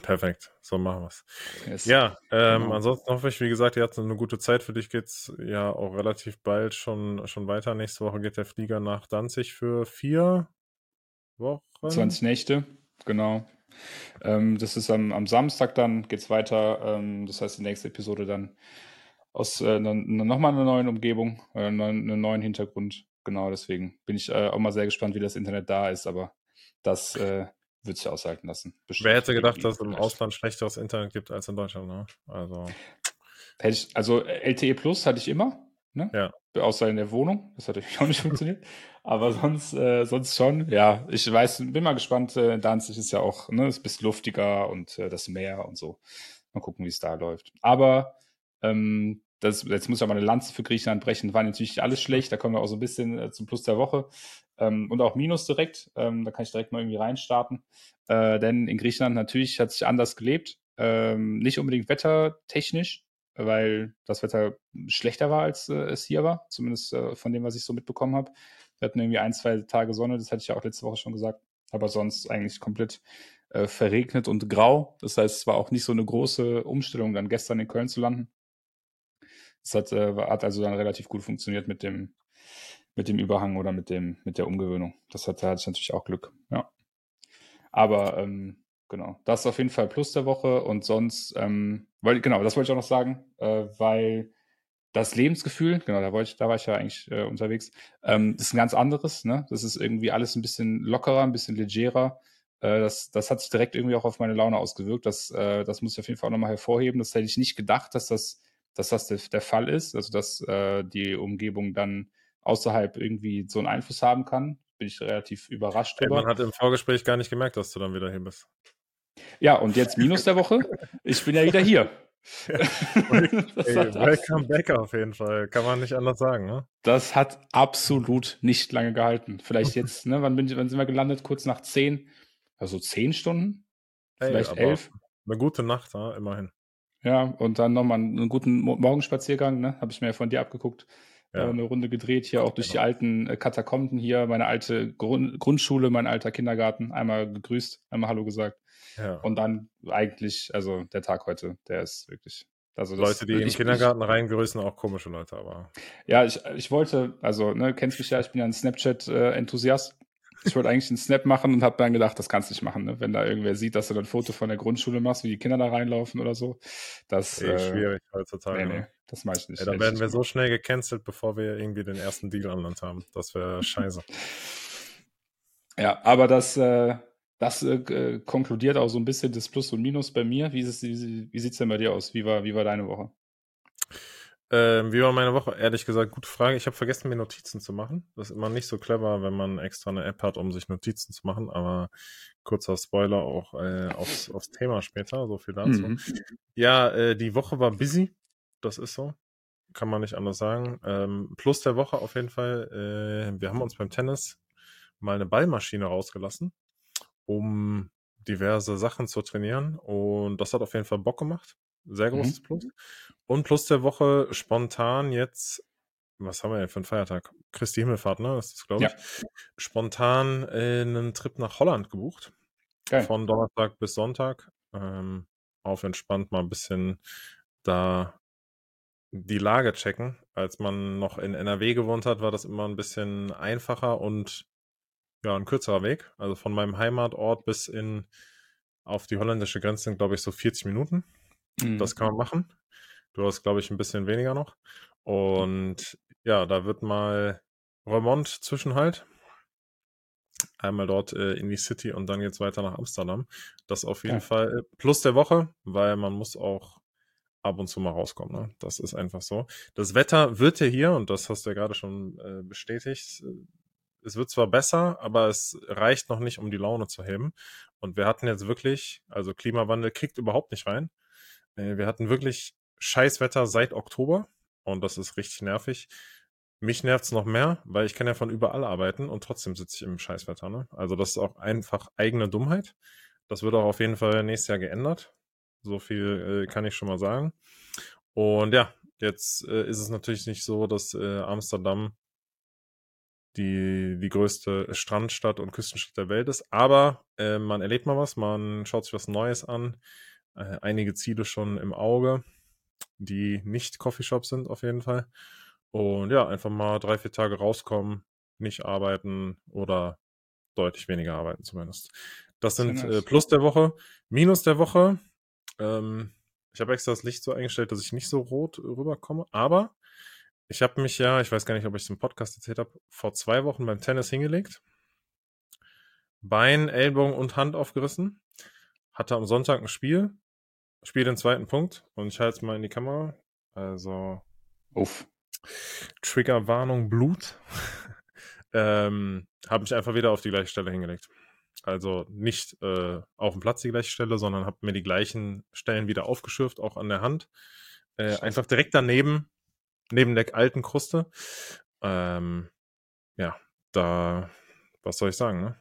Perfekt, so machen wir es. Yes. Ja, ähm, genau. ansonsten hoffe ich, wie gesagt, ihr hattet eine gute Zeit. Für dich geht es ja auch relativ bald schon, schon weiter. Nächste Woche geht der Flieger nach Danzig für vier Wochen. 20 Nächte, genau. Ähm, das ist am, am Samstag dann, geht es weiter. Ähm, das heißt, die nächste Episode dann aus äh, nochmal einer neuen Umgebung, äh, einem neuen Hintergrund. Genau, deswegen bin ich äh, auch mal sehr gespannt, wie das Internet da ist, aber das äh, wird sich aushalten lassen. Bestimmt Wer hätte gedacht, dass es im Ausland schlechteres Internet gibt als in Deutschland, ne? Also. Ich, also LTE Plus hatte ich immer, ne? Ja. Außer in der Wohnung. Das hat natürlich auch nicht funktioniert. Aber sonst, äh, sonst schon. Ja, ich weiß, bin mal gespannt. Äh, Danzig ist ja auch, ne, ist ein bisschen luftiger und äh, das Meer und so. Mal gucken, wie es da läuft. Aber ähm, das, jetzt muss ich auch mal eine Lanze für Griechenland brechen. War natürlich nicht alles schlecht. Da kommen wir auch so ein bisschen äh, zum Plus der Woche. Ähm, und auch Minus direkt. Ähm, da kann ich direkt mal irgendwie reinstarten. Äh, denn in Griechenland natürlich hat sich anders gelebt. Ähm, nicht unbedingt wettertechnisch, weil das Wetter schlechter war, als äh, es hier war. Zumindest äh, von dem, was ich so mitbekommen habe. Wir hatten irgendwie ein, zwei Tage Sonne. Das hatte ich ja auch letzte Woche schon gesagt. Aber sonst eigentlich komplett äh, verregnet und grau. Das heißt, es war auch nicht so eine große Umstellung, dann gestern in Köln zu landen. Es hat, äh, hat also dann relativ gut funktioniert mit dem, mit dem Überhang oder mit dem, mit der Umgewöhnung. Das hat, da hatte ich natürlich auch Glück, ja. Aber ähm, genau, das ist auf jeden Fall Plus der Woche und sonst, ähm, weil, genau, das wollte ich auch noch sagen, äh, weil das Lebensgefühl, genau, da, wollte ich, da war ich ja eigentlich äh, unterwegs, ähm, ist ein ganz anderes, ne? Das ist irgendwie alles ein bisschen lockerer, ein bisschen legerer. Äh, das, das hat sich direkt irgendwie auch auf meine Laune ausgewirkt. Das, äh, das muss ich auf jeden Fall auch nochmal hervorheben. Das hätte ich nicht gedacht, dass das dass das der, der Fall ist, also dass äh, die Umgebung dann außerhalb irgendwie so einen Einfluss haben kann. Bin ich relativ überrascht drüber. man hat im Vorgespräch gar nicht gemerkt, dass du dann wieder hier bist. Ja, und jetzt Minus der Woche. Ich bin ja wieder hier. Ja. Ey, welcome back auf jeden Fall. Kann man nicht anders sagen, ne? Das hat absolut nicht lange gehalten. Vielleicht jetzt, ne, wann, bin, wann sind wir gelandet? Kurz nach zehn. Also zehn Stunden? Vielleicht Ey, elf. Eine gute Nacht, ja, immerhin. Ja, und dann nochmal einen guten Morgenspaziergang, ne? Habe ich mir ja von dir abgeguckt. Ja. Äh, eine Runde gedreht, hier auch durch genau. die alten äh, Katakomben hier, meine alte Grund Grundschule, mein alter Kindergarten, einmal gegrüßt, einmal Hallo gesagt. Ja. Und dann eigentlich, also der Tag heute, der ist wirklich, Also Leute, die ich, im Kindergarten reingrüßen, auch komische Leute, aber. Ja, ich, ich wollte, also, ne, kennst mich ja, ich bin ja ein Snapchat-Enthusiast. Ich wollte eigentlich einen Snap machen und habe dann gedacht, das kannst du nicht machen, ne? wenn da irgendwer sieht, dass du dann ein Foto von der Grundschule machst, wie die Kinder da reinlaufen oder so. Das Ey, äh, schwierig heutzutage. Nee, nee, das mache ich nicht. Ey, dann werden wir so schnell gecancelt, bevor wir irgendwie den ersten Deal an Land haben. Das wäre scheiße. ja, aber das, äh, das äh, konkludiert auch so ein bisschen das Plus und Minus bei mir. Wie, wie, wie sieht es denn bei dir aus? Wie war, wie war deine Woche? Ähm, wie war meine Woche? Ehrlich gesagt, gute Frage. Ich habe vergessen, mir Notizen zu machen. Das ist immer nicht so clever, wenn man extra eine App hat, um sich Notizen zu machen. Aber kurzer Spoiler auch äh, aufs, aufs Thema später. So viel dazu. Mhm. Ja, äh, die Woche war busy. Das ist so. Kann man nicht anders sagen. Ähm, plus der Woche auf jeden Fall. Äh, wir haben uns beim Tennis mal eine Ballmaschine rausgelassen um diverse Sachen zu trainieren. Und das hat auf jeden Fall Bock gemacht. Sehr mhm. großes mhm. Plus. Und plus der Woche spontan jetzt, was haben wir denn für einen Feiertag? Christi Himmelfahrt, ne? Das ist, glaube ich. Ja. Spontan äh, einen Trip nach Holland gebucht. Geil. Von Donnerstag bis Sonntag. Ähm, auf entspannt mal ein bisschen da die Lage checken. Als man noch in NRW gewohnt hat, war das immer ein bisschen einfacher und ja, ein kürzerer Weg. Also von meinem Heimatort bis in auf die holländische Grenze sind, glaube ich, so 40 Minuten. Mhm. Das kann man machen. Du hast, glaube ich, ein bisschen weniger noch. Und ja, da wird mal Remont Zwischenhalt. Einmal dort äh, in die City und dann geht's weiter nach Amsterdam. Das auf jeden ja. Fall plus der Woche, weil man muss auch ab und zu mal rauskommen. Ne? Das ist einfach so. Das Wetter wird ja hier, und das hast du ja gerade schon äh, bestätigt, es wird zwar besser, aber es reicht noch nicht, um die Laune zu heben. Und wir hatten jetzt wirklich, also Klimawandel kriegt überhaupt nicht rein. Äh, wir hatten wirklich Scheißwetter seit Oktober und das ist richtig nervig. Mich nervt es noch mehr, weil ich kann ja von überall arbeiten und trotzdem sitze ich im Scheißwetter. Ne? Also das ist auch einfach eigene Dummheit. Das wird auch auf jeden Fall nächstes Jahr geändert. So viel äh, kann ich schon mal sagen. Und ja, jetzt äh, ist es natürlich nicht so, dass äh, Amsterdam die, die größte Strandstadt und Küstenstadt der Welt ist. Aber äh, man erlebt mal was, man schaut sich was Neues an. Äh, einige Ziele schon im Auge, die nicht Coffeeshops sind auf jeden Fall. Und ja, einfach mal drei, vier Tage rauskommen, nicht arbeiten oder deutlich weniger arbeiten zumindest. Das sind äh, Plus der Woche. Minus der Woche. Ähm, ich habe extra das Licht so eingestellt, dass ich nicht so rot rüberkomme. Aber ich habe mich ja, ich weiß gar nicht, ob ich es im Podcast erzählt habe, vor zwei Wochen beim Tennis hingelegt. Bein, Ellbogen und Hand aufgerissen. Hatte am Sonntag ein Spiel. Spiel den zweiten Punkt. Und ich halte es mal in die Kamera. Also. Uff. Triggerwarnung Blut. ähm, habe mich einfach wieder auf die gleiche Stelle hingelegt. Also nicht äh, auf dem Platz die gleiche Stelle, sondern habe mir die gleichen Stellen wieder aufgeschürft, auch an der Hand. Äh, einfach direkt daneben neben der alten Kruste. Ähm, ja, da, was soll ich sagen, ne?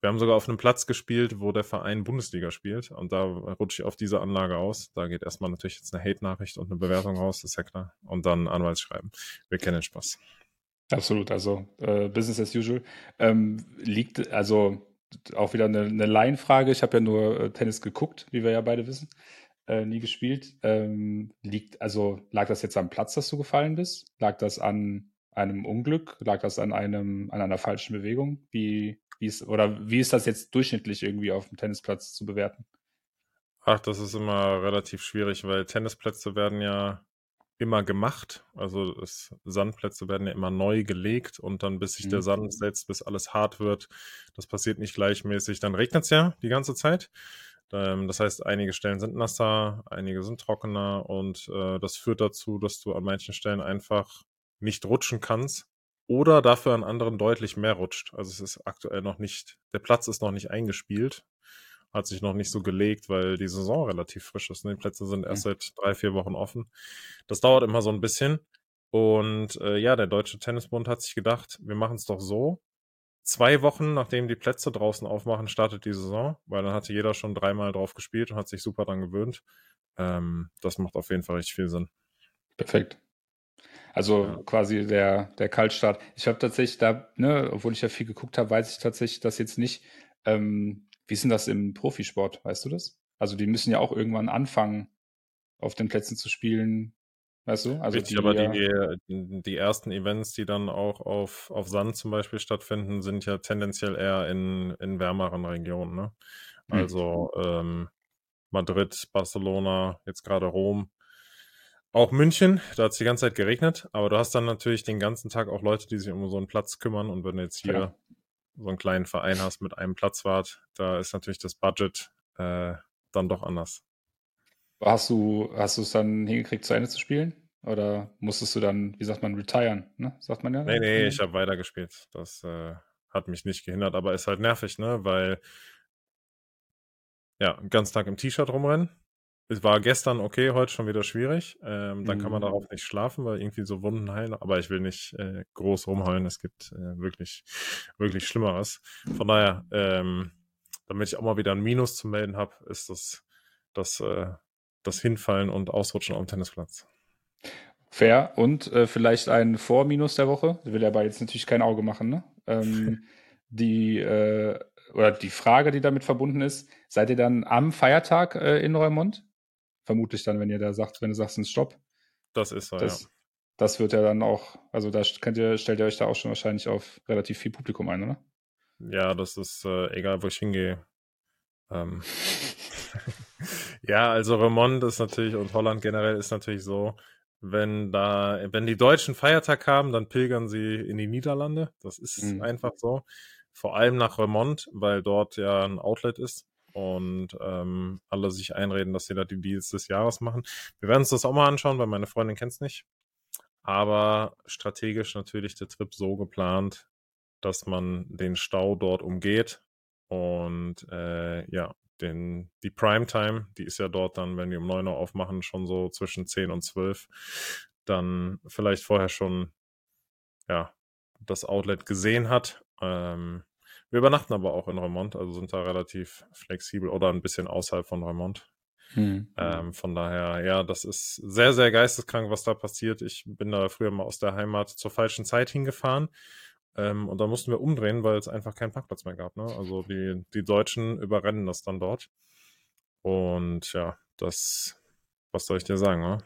Wir haben sogar auf einem Platz gespielt, wo der Verein Bundesliga spielt. Und da rutsche ich auf diese Anlage aus. Da geht erstmal natürlich jetzt eine Hate-Nachricht und eine Bewertung raus, ist ja klar. Und dann Anwaltsschreiben. Wir kennen den Spaß. Absolut, also äh, Business as usual. Ähm, liegt, also auch wieder eine, eine Laienfrage. Ich habe ja nur äh, Tennis geguckt, wie wir ja beide wissen äh, nie gespielt. Ähm, liegt, also lag das jetzt am Platz, dass du gefallen bist? Lag das an einem Unglück? Lag das an einem, an einer falschen Bewegung? Wie, wie ist, oder wie ist das jetzt durchschnittlich irgendwie auf dem Tennisplatz zu bewerten? Ach, das ist immer relativ schwierig, weil Tennisplätze werden ja immer gemacht. Also es, Sandplätze werden ja immer neu gelegt und dann bis sich mhm. der Sand setzt, bis alles hart wird. Das passiert nicht gleichmäßig. Dann regnet es ja die ganze Zeit. Ähm, das heißt, einige Stellen sind nasser, einige sind trockener und äh, das führt dazu, dass du an manchen Stellen einfach nicht rutschen kannst oder dafür an anderen deutlich mehr rutscht. Also es ist aktuell noch nicht, der Platz ist noch nicht eingespielt, hat sich noch nicht so gelegt, weil die Saison relativ frisch ist. Die Plätze sind erst mhm. seit drei, vier Wochen offen. Das dauert immer so ein bisschen. Und äh, ja, der Deutsche Tennisbund hat sich gedacht, wir machen es doch so, zwei Wochen, nachdem die Plätze draußen aufmachen, startet die Saison, weil dann hatte jeder schon dreimal drauf gespielt und hat sich super dran gewöhnt. Ähm, das macht auf jeden Fall richtig viel Sinn. Perfekt. Also ja. quasi der, der Kaltstart. Ich habe tatsächlich da, ne, obwohl ich ja viel geguckt habe, weiß ich tatsächlich das jetzt nicht. Ähm, wie ist denn das im Profisport? Weißt du das? Also die müssen ja auch irgendwann anfangen, auf den Plätzen zu spielen. Weißt du? Also Richtig, die, aber die, die, die ersten Events, die dann auch auf, auf Sand zum Beispiel stattfinden, sind ja tendenziell eher in, in wärmeren Regionen. Ne? Hm. Also mhm. ähm, Madrid, Barcelona, jetzt gerade Rom. Auch München, da hat es die ganze Zeit geregnet, aber du hast dann natürlich den ganzen Tag auch Leute, die sich um so einen Platz kümmern. Und wenn du jetzt hier ja. so einen kleinen Verein hast mit einem Platzwart, da ist natürlich das Budget äh, dann doch anders. Hast du, hast du es dann hingekriegt, zu Ende zu spielen? Oder musstest du dann, wie sagt man, retiren, ne? Sagt man ja? Nee, nee, ich habe weitergespielt. Das äh, hat mich nicht gehindert, aber ist halt nervig, ne? Weil ja, den ganzen Tag im T-Shirt rumrennen. Es war gestern okay, heute schon wieder schwierig. Ähm, dann mhm. kann man mhm. darauf nicht schlafen, weil irgendwie so Wunden heilen. Aber ich will nicht äh, groß rumheulen. Es gibt äh, wirklich, wirklich Schlimmeres. Von daher, ähm, damit ich auch mal wieder ein Minus zu melden habe, ist das, das, äh, das Hinfallen und Ausrutschen auf dem Tennisplatz. Fair. Und äh, vielleicht ein Vorminus der Woche. Ich will aber jetzt natürlich kein Auge machen, ne? Ähm, die, äh, oder die Frage, die damit verbunden ist, seid ihr dann am Feiertag äh, in Reumont? Vermutlich dann, wenn ihr da sagt, wenn du sagst, ein Stopp. Das ist so, das, ja. Das wird ja dann auch, also da könnt ihr, stellt ihr euch da auch schon wahrscheinlich auf relativ viel Publikum ein, oder? Ja, das ist äh, egal, wo ich hingehe. Ähm. ja, also Remont ist natürlich und Holland generell ist natürlich so, wenn da, wenn die Deutschen Feiertag haben, dann pilgern sie in die Niederlande. Das ist mhm. einfach so. Vor allem nach Remont, weil dort ja ein Outlet ist und ähm, alle sich einreden, dass sie da die Deals des Jahres machen. Wir werden uns das auch mal anschauen, weil meine Freundin kennt es nicht. Aber strategisch natürlich der Trip so geplant, dass man den Stau dort umgeht und äh, ja, den, die Primetime, die ist ja dort dann, wenn die um 9 Uhr aufmachen, schon so zwischen 10 und 12, dann vielleicht vorher schon ja, das Outlet gesehen hat. Ähm, wir übernachten aber auch in Remont, also sind da relativ flexibel oder ein bisschen außerhalb von Remont. Hm. Ähm, von daher, ja, das ist sehr, sehr geisteskrank, was da passiert. Ich bin da früher mal aus der Heimat zur falschen Zeit hingefahren. Ähm, und da mussten wir umdrehen, weil es einfach keinen Parkplatz mehr gab. Ne? Also die, die Deutschen überrennen das dann dort. Und ja, das, was soll ich dir sagen, ne?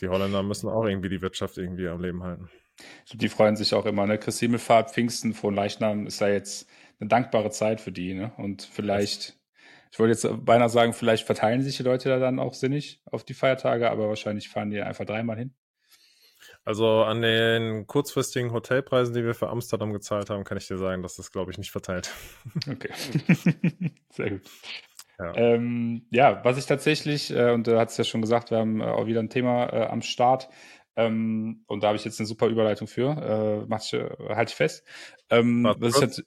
Die Holländer müssen auch irgendwie die Wirtschaft irgendwie am Leben halten. Die freuen sich auch immer, ne? Christi Himmelfahrt, Pfingsten, von Leichnam ist ja jetzt eine dankbare Zeit für die, ne? Und vielleicht, ich wollte jetzt beinahe sagen, vielleicht verteilen sich die Leute da dann auch sinnig auf die Feiertage, aber wahrscheinlich fahren die einfach dreimal hin. Also an den kurzfristigen Hotelpreisen, die wir für Amsterdam gezahlt haben, kann ich dir sagen, dass das, glaube ich, nicht verteilt. Okay. Sehr gut. Ja. Ähm, ja, was ich tatsächlich, äh, und du hast es ja schon gesagt, wir haben äh, auch wieder ein Thema äh, am Start, ähm, und da habe ich jetzt eine super Überleitung für. Äh, mach äh, halte ich fest. Ähm, jetzt,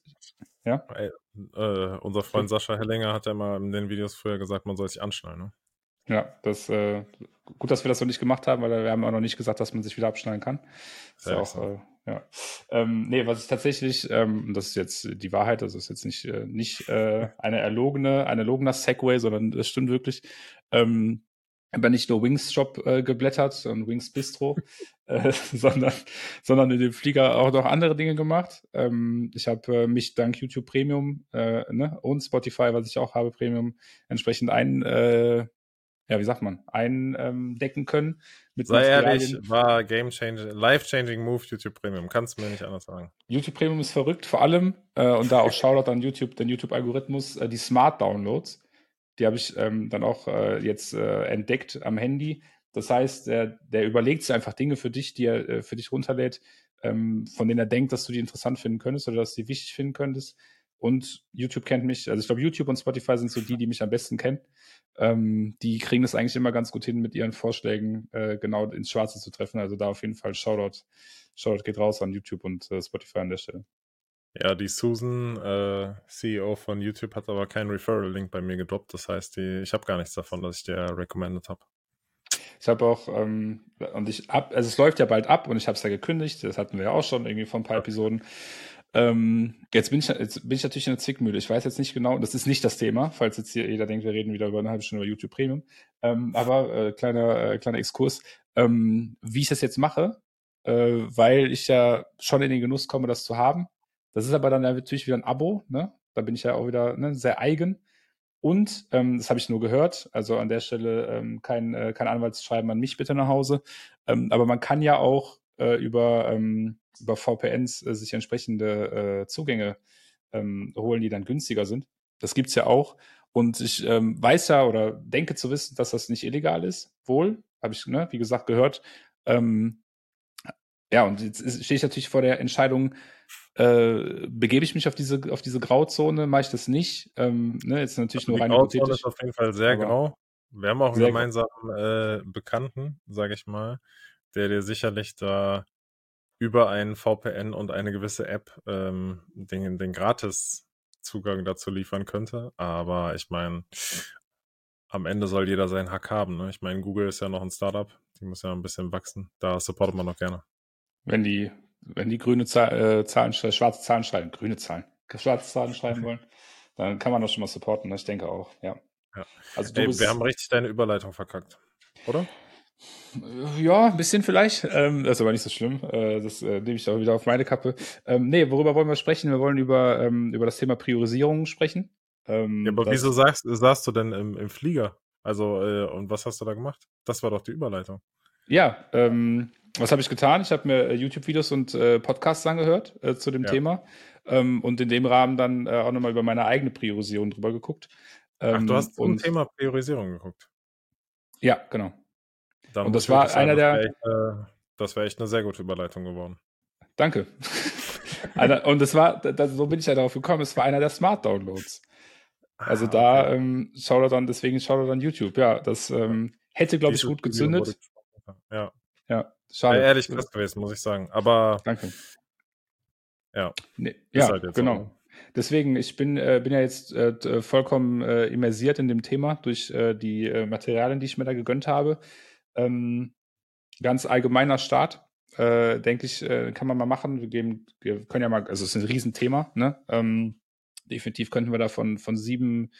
ja? Äh, unser Freund Sascha Hellinger hat ja mal in den Videos früher gesagt, man soll sich anschnallen. Ne? Ja, das äh, gut, dass wir das noch nicht gemacht haben, weil wir haben auch noch nicht gesagt, dass man sich wieder abschneiden kann. Ist ja, auch, so. äh, ja. Ähm, nee, was ich tatsächlich, ähm, das ist jetzt die Wahrheit, das ist jetzt nicht, äh, nicht äh, eine erlogene, ein erlogener Segway, sondern das stimmt wirklich. Ähm, aber nicht nur Wings Shop äh, geblättert und Wings Bistro, äh, sondern, sondern in dem Flieger auch noch andere Dinge gemacht. Ähm, ich habe äh, mich dank YouTube Premium äh, ne, und Spotify, was ich auch habe, Premium, entsprechend ein, äh, ja, wie sagt man, eindecken ähm, können. Mit Sei ehrlich, war Game Changing, Life Changing Move YouTube Premium. Kannst du mir nicht anders sagen. YouTube Premium ist verrückt, vor allem, äh, und da auch Shoutout an YouTube, den YouTube-Algorithmus, die Smart Downloads die habe ich ähm, dann auch äh, jetzt äh, entdeckt am Handy. Das heißt, der, der überlegt sich einfach Dinge für dich, die er äh, für dich runterlädt, ähm, von denen er denkt, dass du die interessant finden könntest oder dass du die wichtig finden könntest. Und YouTube kennt mich, also ich glaube, YouTube und Spotify sind so die, die mich am besten kennen. Ähm, die kriegen das eigentlich immer ganz gut hin, mit ihren Vorschlägen äh, genau ins Schwarze zu treffen. Also da auf jeden Fall Shoutout, Shoutout geht raus an YouTube und äh, Spotify an der Stelle. Ja, die Susan, äh, CEO von YouTube, hat aber keinen Referral-Link bei mir gedroppt. Das heißt, die, ich habe gar nichts davon, dass ich dir recommended habe. Ich habe auch, ähm, und ich ab, also es läuft ja bald ab und ich habe es ja gekündigt, das hatten wir ja auch schon irgendwie vor ein paar Episoden. Ähm, jetzt, bin ich, jetzt bin ich natürlich in der Zwickmühle. Ich weiß jetzt nicht genau, das ist nicht das Thema, falls jetzt hier jeder denkt, wir reden wieder über eine halbe Stunde über YouTube Premium. Ähm, aber äh, kleiner, äh, kleiner Exkurs, ähm, wie ich das jetzt mache, äh, weil ich ja schon in den Genuss komme, das zu haben das ist aber dann natürlich wieder ein Abo, ne? Da bin ich ja auch wieder ne, sehr eigen. Und, ähm, das habe ich nur gehört, also an der Stelle ähm, kein, äh, kein Anwaltsschreiben an mich bitte nach Hause. Ähm, aber man kann ja auch äh, über, ähm, über VPNs äh, sich entsprechende äh, Zugänge ähm, holen, die dann günstiger sind. Das gibt's ja auch. Und ich ähm, weiß ja oder denke zu wissen, dass das nicht illegal ist. Wohl, habe ich, ne, wie gesagt, gehört. Ähm, ja, und jetzt stehe ich natürlich vor der Entscheidung, äh, begebe ich mich auf diese, auf diese Grauzone, mache ich das nicht? Ähm, ne, jetzt natürlich also nur rein Grauzone ist auf jeden Fall sehr grau. Wir haben auch einen gemeinsamen äh, Bekannten, sage ich mal, der dir sicherlich da über einen VPN und eine gewisse App ähm, den, den Gratis-Zugang dazu liefern könnte. Aber ich meine, am Ende soll jeder seinen Hack haben. Ne? Ich meine, Google ist ja noch ein Startup, die muss ja ein bisschen wachsen. Da supportet man noch gerne. Wenn die, wenn die grüne Zahl, äh, Zahlen, schwarze Zahlen schreiben, grüne Zahlen, schwarze Zahlen schreiben wollen, dann kann man das schon mal supporten. Ne? Ich denke auch, ja. ja. Also du Ey, bist, wir haben richtig deine Überleitung verkackt, oder? Ja, ein bisschen vielleicht. Ähm, das ist aber nicht so schlimm. Äh, das äh, nehme ich auch wieder auf meine Kappe. Ähm, nee, worüber wollen wir sprechen? Wir wollen über, ähm, über das Thema Priorisierung sprechen. Ähm, ja, aber wieso sagst, sagst du denn im, im Flieger? Also, äh, und was hast du da gemacht? Das war doch die Überleitung. Ja, ähm, was habe ich getan? Ich habe mir äh, YouTube-Videos und äh, Podcasts angehört äh, zu dem ja. Thema ähm, und in dem Rahmen dann äh, auch nochmal über meine eigene Priorisierung drüber geguckt. Ähm, Ach, du hast zum Thema Priorisierung geguckt? Ja, genau. Dann und das war sagen, einer der. Echt, äh, das wäre echt eine sehr gute Überleitung geworden. Danke. und das war, das, so bin ich ja darauf gekommen, es war einer der Smart Downloads. Also ah, da okay. ähm, schaut er dann, deswegen schaut er dann YouTube. Ja, das ähm, hätte, glaube ich, gut gezündet. Ja. Ja, schade. Ja, ehrlich krass gewesen, muss ich sagen. Aber. Danke. Ja. Nee, ja, halt genau. So. Deswegen, ich bin, äh, bin ja jetzt äh, vollkommen äh, immersiert in dem Thema durch äh, die äh, Materialien, die ich mir da gegönnt habe. Ähm, ganz allgemeiner Start, äh, denke ich, äh, kann man mal machen. Wir, geben, wir können ja mal, also es ist ein Riesenthema, ne? Ähm, definitiv könnten wir da von, von sieben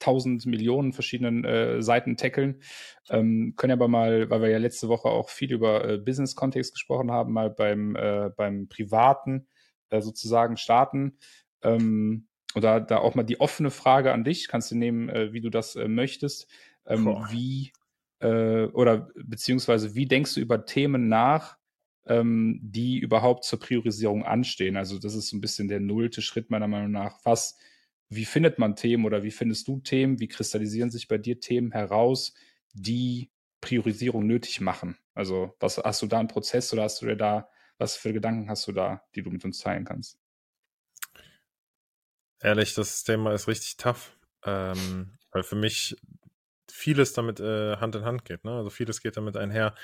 tausend Millionen verschiedenen äh, Seiten tackeln. Ähm, können aber mal, weil wir ja letzte Woche auch viel über äh, Business-Kontext gesprochen haben, mal beim, äh, beim Privaten äh, sozusagen starten. Ähm, oder da auch mal die offene Frage an dich, kannst du nehmen, äh, wie du das äh, möchtest. Ähm, wie äh, oder beziehungsweise wie denkst du über Themen nach, ähm, die überhaupt zur Priorisierung anstehen? Also das ist so ein bisschen der nullte Schritt meiner Meinung nach. Was, wie findet man Themen oder wie findest du Themen? Wie kristallisieren sich bei dir Themen heraus, die Priorisierung nötig machen? Also was hast du da einen Prozess oder hast du dir da, was für Gedanken hast du da, die du mit uns teilen kannst? Ehrlich, das Thema ist richtig tough. Ähm, weil für mich vieles damit äh, Hand in Hand geht. Ne? Also vieles geht damit einher.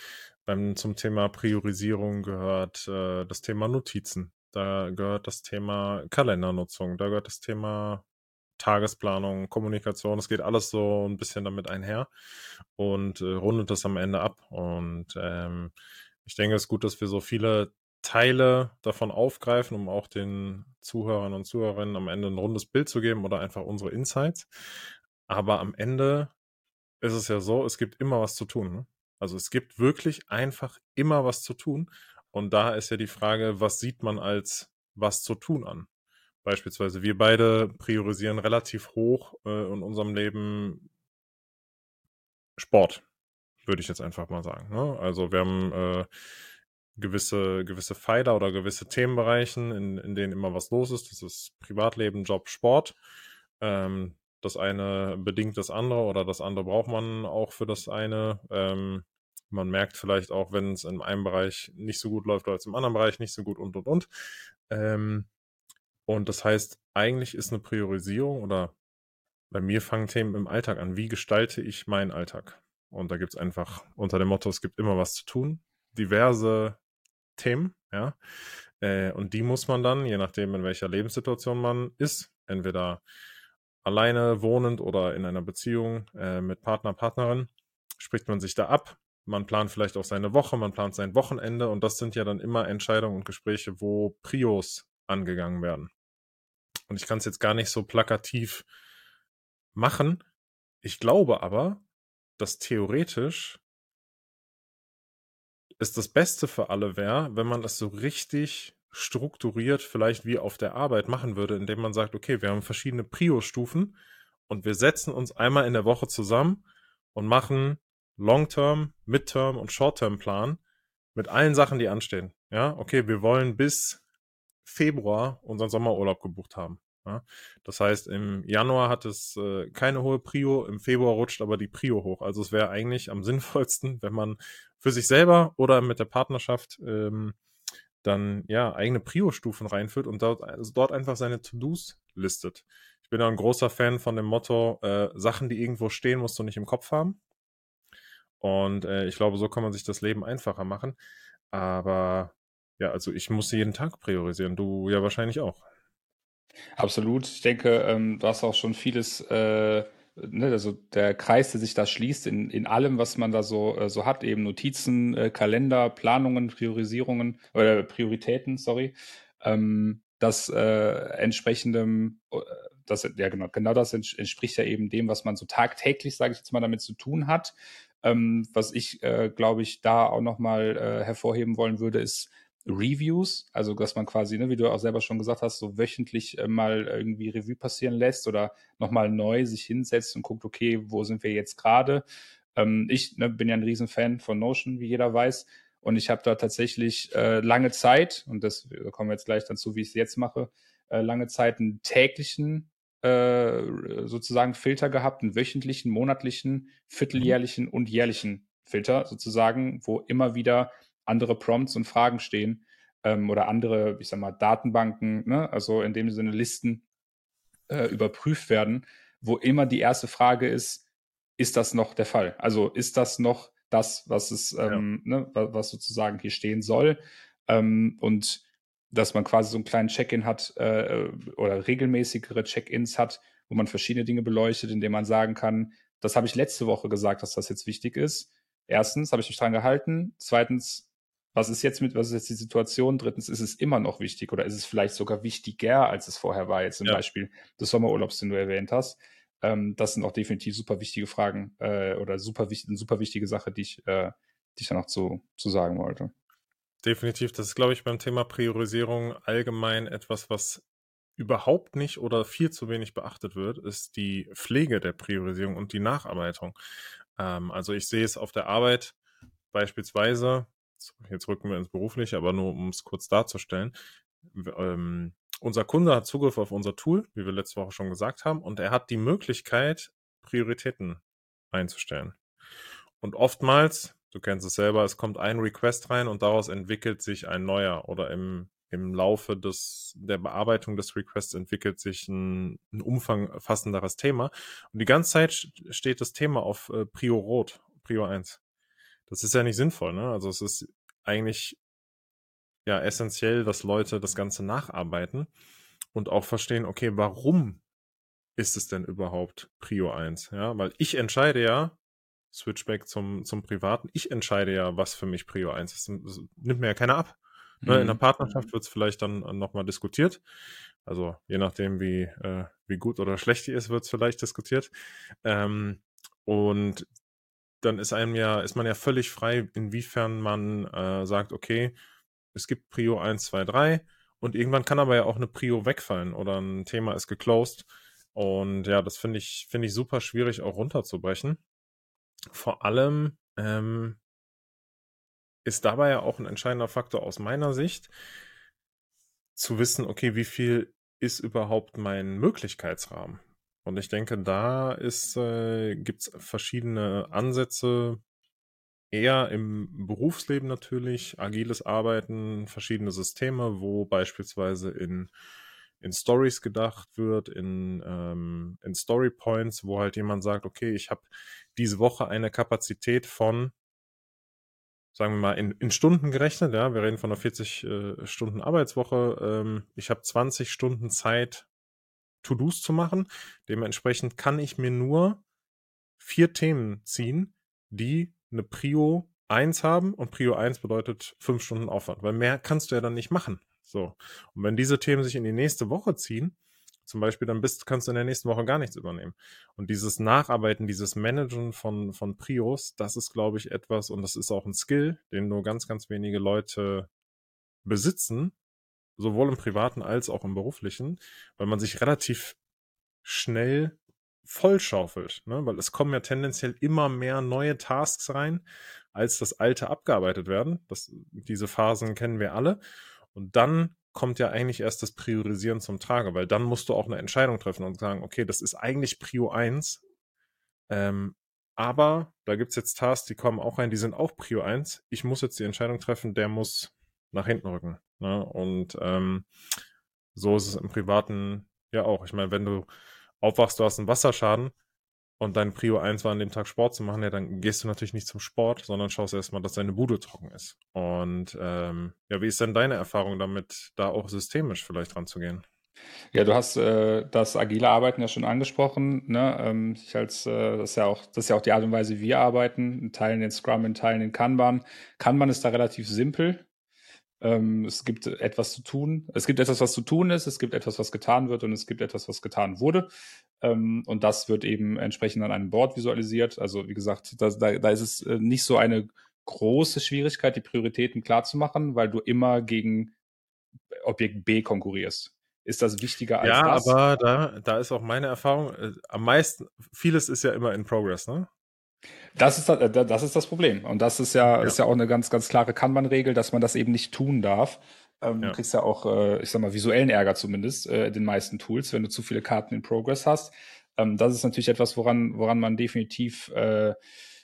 Beim, zum Thema Priorisierung gehört äh, das Thema Notizen. Da gehört das Thema Kalendernutzung. Da gehört das Thema Tagesplanung, Kommunikation. Es geht alles so ein bisschen damit einher und äh, rundet das am Ende ab. Und ähm, ich denke, es ist gut, dass wir so viele Teile davon aufgreifen, um auch den Zuhörern und Zuhörerinnen am Ende ein rundes Bild zu geben oder einfach unsere Insights. Aber am Ende ist es ja so, es gibt immer was zu tun. Ne? Also es gibt wirklich einfach immer was zu tun. Und da ist ja die Frage, was sieht man als was zu tun an? Beispielsweise, wir beide priorisieren relativ hoch äh, in unserem Leben Sport, würde ich jetzt einfach mal sagen. Ne? Also wir haben äh, gewisse, gewisse Pfeiler oder gewisse Themenbereichen, in, in denen immer was los ist. Das ist Privatleben, Job, Sport. Ähm, das eine bedingt das andere oder das andere braucht man auch für das eine. Ähm, man merkt vielleicht auch, wenn es in einem Bereich nicht so gut läuft, läuft es im anderen Bereich nicht so gut und und und. Ähm, und das heißt, eigentlich ist eine Priorisierung oder bei mir fangen Themen im Alltag an. Wie gestalte ich meinen Alltag? Und da gibt es einfach unter dem Motto, es gibt immer was zu tun. Diverse Themen, ja. Äh, und die muss man dann, je nachdem, in welcher Lebenssituation man ist, entweder alleine wohnend oder in einer Beziehung äh, mit Partner, Partnerin, spricht man sich da ab. Man plant vielleicht auch seine Woche, man plant sein Wochenende und das sind ja dann immer Entscheidungen und Gespräche, wo Prios angegangen werden. Und ich kann es jetzt gar nicht so plakativ machen. Ich glaube aber, dass theoretisch es das Beste für alle wäre, wenn man das so richtig strukturiert vielleicht wie auf der Arbeit machen würde, indem man sagt, okay, wir haben verschiedene Prio-Stufen und wir setzen uns einmal in der Woche zusammen und machen Long-Term, Mid-Term und Short-Term-Plan mit allen Sachen, die anstehen. Ja, okay, wir wollen bis Februar unseren Sommerurlaub gebucht haben. Ja? Das heißt, im Januar hat es äh, keine hohe Prio, im Februar rutscht aber die Prio hoch. Also es wäre eigentlich am sinnvollsten, wenn man für sich selber oder mit der Partnerschaft ähm, dann ja eigene Prio-Stufen reinführt und dort, also dort einfach seine To-Dos listet. Ich bin ja ein großer Fan von dem Motto, äh, Sachen, die irgendwo stehen, musst du nicht im Kopf haben. Und äh, ich glaube, so kann man sich das Leben einfacher machen. Aber ja, also ich muss jeden Tag priorisieren. Du ja wahrscheinlich auch. Absolut. Ich denke, ähm, du hast auch schon vieles, äh, ne, also der Kreis, der sich da schließt in, in allem, was man da so, äh, so hat, eben Notizen, äh, Kalender, Planungen, Priorisierungen oder Prioritäten, sorry. Ähm, das äh, entsprechendem, äh, das, ja genau, genau das entspricht ja eben dem, was man so tagtäglich, sage ich jetzt mal, damit zu tun hat. Ähm, was ich, äh, glaube ich, da auch nochmal hervorheben wollen würde, ist Reviews, also dass man quasi, ne, wie du auch selber schon gesagt hast, so wöchentlich äh, mal irgendwie Revue passieren lässt oder nochmal neu sich hinsetzt und guckt, okay, wo sind wir jetzt gerade? Ähm, ich ne, bin ja ein Riesenfan von Notion, wie jeder weiß. Und ich habe da tatsächlich äh, lange Zeit, und das da kommen wir jetzt gleich dazu, wie ich es jetzt mache, äh, lange Zeit einen täglichen äh, sozusagen Filter gehabt, einen wöchentlichen, monatlichen, vierteljährlichen und jährlichen Filter sozusagen, wo immer wieder andere Prompts und Fragen stehen ähm, oder andere, ich sag mal, Datenbanken, ne? also in dem Sinne Listen äh, überprüft werden, wo immer die erste Frage ist, ist das noch der Fall? Also ist das noch das, was es, ähm, ja. ne, was sozusagen hier stehen soll? Ähm, und dass man quasi so einen kleinen Check-in hat äh, oder regelmäßigere Check-ins hat, wo man verschiedene Dinge beleuchtet, indem man sagen kann, das habe ich letzte Woche gesagt, dass das jetzt wichtig ist. Erstens habe ich mich dran gehalten. Zweitens was ist jetzt mit, was ist jetzt die Situation? Drittens, ist es immer noch wichtig oder ist es vielleicht sogar wichtiger, als es vorher war, jetzt zum ja. Beispiel des Sommerurlaubs, den du erwähnt hast? Ähm, das sind auch definitiv super wichtige Fragen äh, oder super wichtig, eine super wichtige Sache, die ich, äh, die ich da noch zu, zu sagen wollte. Definitiv, das ist, glaube ich, beim Thema Priorisierung allgemein etwas, was überhaupt nicht oder viel zu wenig beachtet wird, ist die Pflege der Priorisierung und die Nacharbeitung. Ähm, also ich sehe es auf der Arbeit beispielsweise, jetzt rücken wir ins Berufliche, aber nur um es kurz darzustellen. Ähm, unser Kunde hat Zugriff auf unser Tool, wie wir letzte Woche schon gesagt haben, und er hat die Möglichkeit, Prioritäten einzustellen. Und oftmals, du kennst es selber, es kommt ein Request rein und daraus entwickelt sich ein neuer oder im, im Laufe des, der Bearbeitung des Requests entwickelt sich ein, ein umfangfassenderes Thema. Und die ganze Zeit steht das Thema auf äh, Prio Rot, Prio 1 das ist ja nicht sinnvoll, ne? Also es ist eigentlich ja essentiell, dass Leute das Ganze nacharbeiten und auch verstehen, okay, warum ist es denn überhaupt Prio 1? Ja, weil ich entscheide ja, Switchback zum, zum Privaten, ich entscheide ja, was für mich Prio 1 ist. Das nimmt mir ja keiner ab. Mhm. In der mhm. Partnerschaft wird es vielleicht dann nochmal diskutiert. Also je nachdem, wie, äh, wie gut oder schlecht die ist, wird es vielleicht diskutiert. Ähm, und dann ist einem ja, ist man ja völlig frei, inwiefern man äh, sagt, okay, es gibt Prio 1, 2, 3 und irgendwann kann aber ja auch eine Prio wegfallen oder ein Thema ist geclosed. Und ja, das finde ich, finde ich super schwierig auch runterzubrechen. Vor allem ähm, ist dabei ja auch ein entscheidender Faktor aus meiner Sicht, zu wissen, okay, wie viel ist überhaupt mein Möglichkeitsrahmen? Und ich denke, da ist, äh, gibt es verschiedene Ansätze, eher im Berufsleben natürlich, agiles Arbeiten, verschiedene Systeme, wo beispielsweise in, in Stories gedacht wird, in, ähm, in Story Points, wo halt jemand sagt, okay, ich habe diese Woche eine Kapazität von, sagen wir mal, in, in Stunden gerechnet, ja, wir reden von einer 40 äh, Stunden Arbeitswoche, ähm, ich habe 20 Stunden Zeit, To-Dos zu machen. Dementsprechend kann ich mir nur vier Themen ziehen, die eine Prio 1 haben und Prio 1 bedeutet fünf Stunden Aufwand, weil mehr kannst du ja dann nicht machen. So. Und wenn diese Themen sich in die nächste Woche ziehen, zum Beispiel, dann bist, kannst du in der nächsten Woche gar nichts übernehmen. Und dieses Nacharbeiten, dieses Managen von, von Prios, das ist, glaube ich, etwas, und das ist auch ein Skill, den nur ganz, ganz wenige Leute besitzen, sowohl im privaten als auch im beruflichen, weil man sich relativ schnell vollschaufelt, ne? weil es kommen ja tendenziell immer mehr neue Tasks rein, als das alte abgearbeitet werden. Das, diese Phasen kennen wir alle. Und dann kommt ja eigentlich erst das Priorisieren zum Trage, weil dann musst du auch eine Entscheidung treffen und sagen, okay, das ist eigentlich Prio 1, ähm, aber da gibt's jetzt Tasks, die kommen auch rein, die sind auch Prio 1. Ich muss jetzt die Entscheidung treffen, der muss nach hinten rücken. Ne? Und ähm, so ist es im Privaten ja auch. Ich meine, wenn du aufwachst, du hast einen Wasserschaden und dein Prio 1 war an dem Tag Sport zu machen, ja, dann gehst du natürlich nicht zum Sport, sondern schaust erstmal, dass deine Bude trocken ist. Und ähm, ja, wie ist denn deine Erfahrung damit, da auch systemisch vielleicht ranzugehen? Ja, du hast äh, das agile Arbeiten ja schon angesprochen. Ne? Ähm, ich als, äh, das, ist ja auch, das ist ja auch die Art und Weise, wie wir arbeiten. In Teilen in Scrum, in Teilen in Kanban. Kanban ist da relativ simpel. Ähm, es gibt etwas zu tun. Es gibt etwas, was zu tun ist. Es gibt etwas, was getan wird und es gibt etwas, was getan wurde. Ähm, und das wird eben entsprechend an einem Board visualisiert. Also wie gesagt, da, da, da ist es äh, nicht so eine große Schwierigkeit, die Prioritäten klar zu machen, weil du immer gegen Objekt B konkurrierst ist das wichtiger als ja, das. Ja, aber da, da ist auch meine Erfahrung, äh, am meisten, vieles ist ja immer in Progress, ne? Das ist, das, das ist das Problem. Und das ist ja, ja. ist ja auch eine ganz, ganz klare Kanban-Regel, dass man das eben nicht tun darf. Ähm, ja. Du kriegst ja auch, äh, ich sag mal, visuellen Ärger zumindest äh, den meisten Tools, wenn du zu viele Karten in Progress hast. Ähm, das ist natürlich etwas, woran, woran man definitiv äh,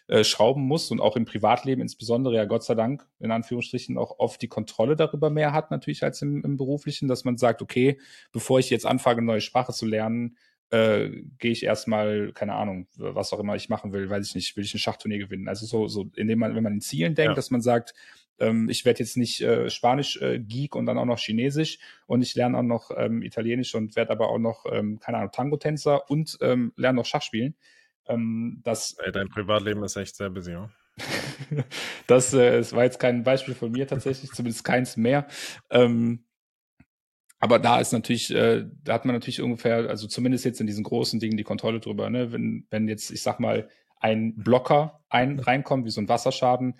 äh, schrauben muss und auch im Privatleben insbesondere ja Gott sei Dank in Anführungsstrichen auch oft die Kontrolle darüber mehr hat natürlich als im, im beruflichen, dass man sagt, okay, bevor ich jetzt anfange, eine neue Sprache zu lernen, äh, gehe ich erstmal, keine Ahnung, was auch immer ich machen will, weiß ich nicht, will ich ein Schachturnier gewinnen. Also so, so, indem man, wenn man in Zielen denkt, ja. dass man sagt, ähm, ich werde jetzt nicht äh, Spanisch äh, Geek und dann auch noch Chinesisch und ich lerne auch noch ähm, Italienisch und werde aber auch noch, ähm, keine Ahnung, Tango-Tänzer und ähm, lerne noch Schach spielen. Ähm, das, Ey, dein Privatleben ist echt sehr busy, ja? das, äh, das war jetzt kein Beispiel von mir tatsächlich, zumindest keins mehr. Ähm, aber da ist natürlich, äh, da hat man natürlich ungefähr, also zumindest jetzt in diesen großen Dingen die Kontrolle drüber. Ne? Wenn, wenn jetzt, ich sag mal, ein Blocker ein, reinkommt, wie so ein Wasserschaden,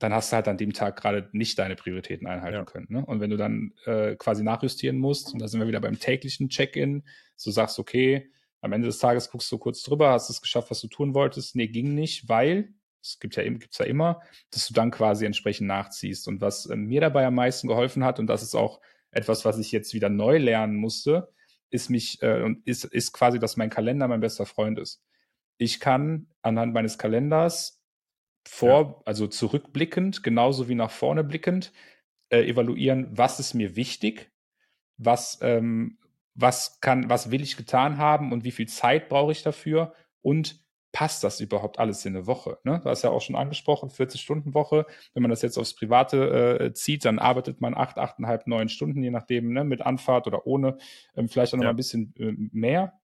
dann hast du halt an dem Tag gerade nicht deine Prioritäten einhalten ja. können. Ne? Und wenn du dann äh, quasi nachjustieren musst, und da sind wir wieder beim täglichen Check-in, so sagst, okay, am Ende des Tages guckst du kurz drüber, hast es geschafft, was du tun wolltest. Nee, ging nicht, weil, es gibt ja, gibt's ja immer, dass du dann quasi entsprechend nachziehst. Und was äh, mir dabei am meisten geholfen hat, und das ist auch etwas, was ich jetzt wieder neu lernen musste, ist mich, äh, und ist, ist quasi, dass mein Kalender mein bester Freund ist. Ich kann anhand meines Kalenders vor, ja. also zurückblickend, genauso wie nach vorne blickend, äh, evaluieren, was ist mir wichtig, was, ähm, was kann, was will ich getan haben und wie viel Zeit brauche ich dafür und passt das überhaupt alles in eine Woche? Ne? Du hast ja auch schon angesprochen, 40-Stunden-Woche. Wenn man das jetzt aufs Private äh, zieht, dann arbeitet man acht, achteinhalb, neun Stunden, je nachdem, ne? mit Anfahrt oder ohne, ähm, vielleicht auch noch ja. ein bisschen äh, mehr.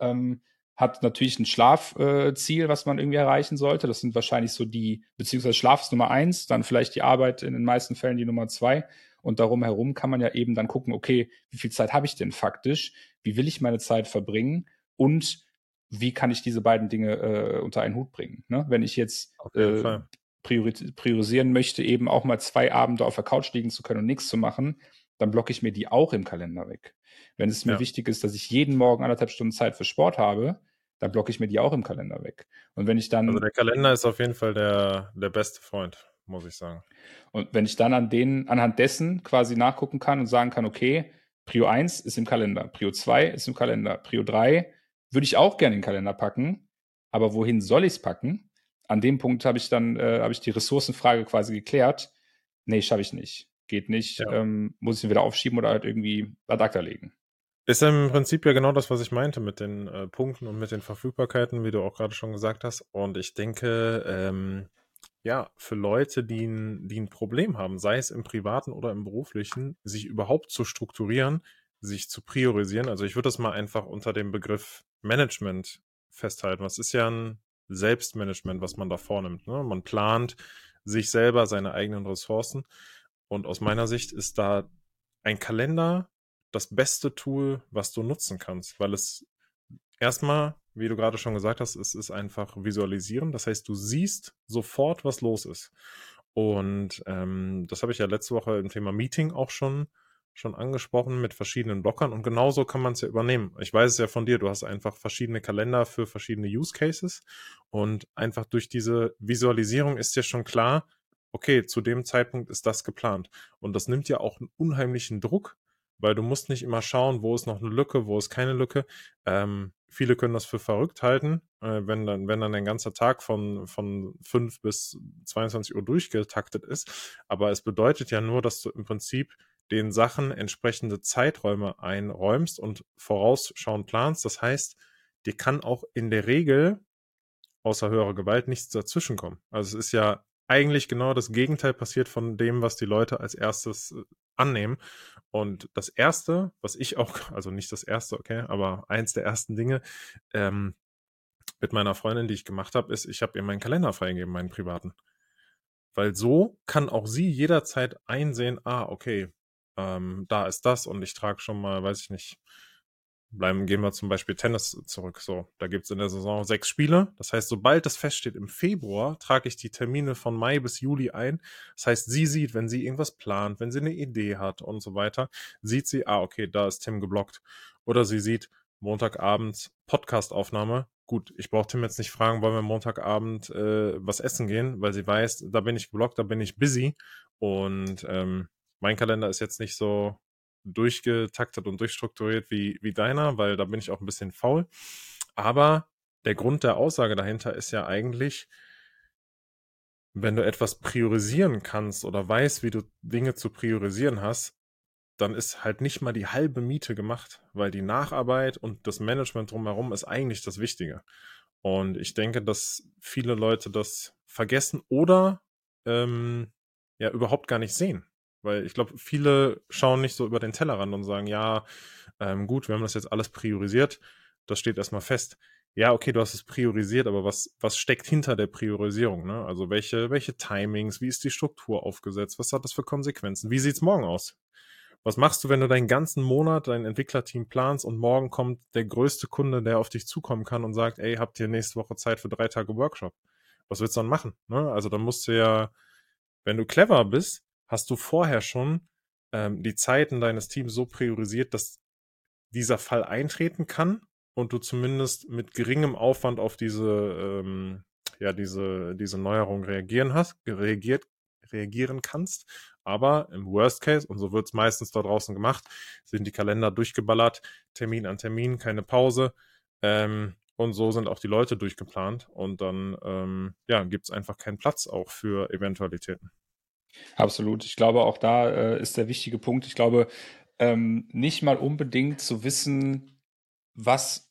Ähm, hat natürlich ein Schlafziel, äh, was man irgendwie erreichen sollte. Das sind wahrscheinlich so die, beziehungsweise Schlaf ist Nummer eins, dann vielleicht die Arbeit in den meisten Fällen die Nummer zwei. Und darum herum kann man ja eben dann gucken, okay, wie viel Zeit habe ich denn faktisch? Wie will ich meine Zeit verbringen? Und wie kann ich diese beiden Dinge äh, unter einen Hut bringen? Ne? Wenn ich jetzt äh, priorisieren möchte, eben auch mal zwei Abende auf der Couch liegen zu können und nichts zu machen, dann blocke ich mir die auch im Kalender weg. Wenn es mir ja. wichtig ist, dass ich jeden Morgen anderthalb Stunden Zeit für Sport habe, dann blocke ich mir die auch im Kalender weg. Und wenn ich dann. Also der Kalender ist auf jeden Fall der, der beste Freund muss ich sagen. Und wenn ich dann an denen, anhand dessen quasi nachgucken kann und sagen kann, okay, Prio 1 ist im Kalender, Prio 2 ist im Kalender, Prio 3 würde ich auch gerne in den Kalender packen, aber wohin soll ich es packen? An dem Punkt habe ich dann, äh, habe ich die Ressourcenfrage quasi geklärt. Nee, schaffe ich nicht. Geht nicht. Ja. Ähm, muss ich ihn wieder aufschieben oder halt irgendwie ad acta legen. Ist im Prinzip ja genau das, was ich meinte mit den äh, Punkten und mit den Verfügbarkeiten, wie du auch gerade schon gesagt hast. Und ich denke, ähm, ja, für Leute, die ein, die ein Problem haben, sei es im privaten oder im beruflichen, sich überhaupt zu strukturieren, sich zu priorisieren. Also ich würde das mal einfach unter dem Begriff Management festhalten. Was ist ja ein Selbstmanagement, was man da vornimmt. Ne? Man plant sich selber seine eigenen Ressourcen. Und aus meiner Sicht ist da ein Kalender das beste Tool, was du nutzen kannst, weil es erstmal wie du gerade schon gesagt hast, es ist einfach visualisieren. Das heißt, du siehst sofort, was los ist. Und ähm, das habe ich ja letzte Woche im Thema Meeting auch schon, schon angesprochen mit verschiedenen Blockern und genauso kann man es ja übernehmen. Ich weiß es ja von dir, du hast einfach verschiedene Kalender für verschiedene Use Cases und einfach durch diese Visualisierung ist ja schon klar, okay, zu dem Zeitpunkt ist das geplant. Und das nimmt ja auch einen unheimlichen Druck, weil du musst nicht immer schauen, wo ist noch eine Lücke, wo ist keine Lücke. Ähm, viele können das für verrückt halten, äh, wenn dann, wenn dann ein ganzer Tag von, von 5 bis 22 Uhr durchgetaktet ist. Aber es bedeutet ja nur, dass du im Prinzip den Sachen entsprechende Zeiträume einräumst und vorausschauend planst. Das heißt, dir kann auch in der Regel außer höherer Gewalt nichts dazwischenkommen. Also es ist ja eigentlich genau das Gegenteil passiert von dem, was die Leute als erstes äh, annehmen. Und das erste, was ich auch, also nicht das erste, okay, aber eins der ersten Dinge ähm, mit meiner Freundin, die ich gemacht habe, ist, ich habe ihr meinen Kalender freigegeben, meinen privaten. Weil so kann auch sie jederzeit einsehen, ah, okay, ähm, da ist das und ich trage schon mal, weiß ich nicht, bleiben, gehen wir zum Beispiel Tennis zurück. So, da gibt's in der Saison sechs Spiele. Das heißt, sobald das feststeht im Februar, trage ich die Termine von Mai bis Juli ein. Das heißt, sie sieht, wenn sie irgendwas plant, wenn sie eine Idee hat und so weiter, sieht sie, ah, okay, da ist Tim geblockt. Oder sie sieht, Montagabend Podcastaufnahme. Gut, ich brauche Tim jetzt nicht fragen, wollen wir Montagabend äh, was essen gehen, weil sie weiß, da bin ich geblockt, da bin ich busy. Und ähm, mein Kalender ist jetzt nicht so durchgetaktet und durchstrukturiert wie, wie deiner, weil da bin ich auch ein bisschen faul. Aber der Grund der Aussage dahinter ist ja eigentlich, wenn du etwas priorisieren kannst oder weißt, wie du Dinge zu priorisieren hast, dann ist halt nicht mal die halbe Miete gemacht, weil die Nacharbeit und das Management drumherum ist eigentlich das Wichtige. Und ich denke, dass viele Leute das vergessen oder ähm, ja überhaupt gar nicht sehen. Weil ich glaube, viele schauen nicht so über den Tellerrand und sagen, ja, ähm, gut, wir haben das jetzt alles priorisiert, das steht erstmal fest. Ja, okay, du hast es priorisiert, aber was, was steckt hinter der Priorisierung? Ne? Also welche, welche Timings, wie ist die Struktur aufgesetzt, was hat das für Konsequenzen? Wie sieht's morgen aus? Was machst du, wenn du deinen ganzen Monat dein Entwicklerteam planst und morgen kommt der größte Kunde, der auf dich zukommen kann und sagt, ey, habt ihr nächste Woche Zeit für drei Tage Workshop? Was willst du dann machen? Ne? Also dann musst du ja, wenn du clever bist, hast du vorher schon ähm, die Zeiten deines Teams so priorisiert, dass dieser Fall eintreten kann und du zumindest mit geringem Aufwand auf diese, ähm, ja, diese, diese Neuerung reagieren hast, reagiert, reagieren kannst. Aber im Worst Case, und so wird es meistens da draußen gemacht, sind die Kalender durchgeballert, Termin an Termin, keine Pause. Ähm, und so sind auch die Leute durchgeplant. Und dann ähm, ja, gibt es einfach keinen Platz auch für Eventualitäten. Absolut. Ich glaube, auch da äh, ist der wichtige Punkt. Ich glaube, ähm, nicht mal unbedingt zu wissen, was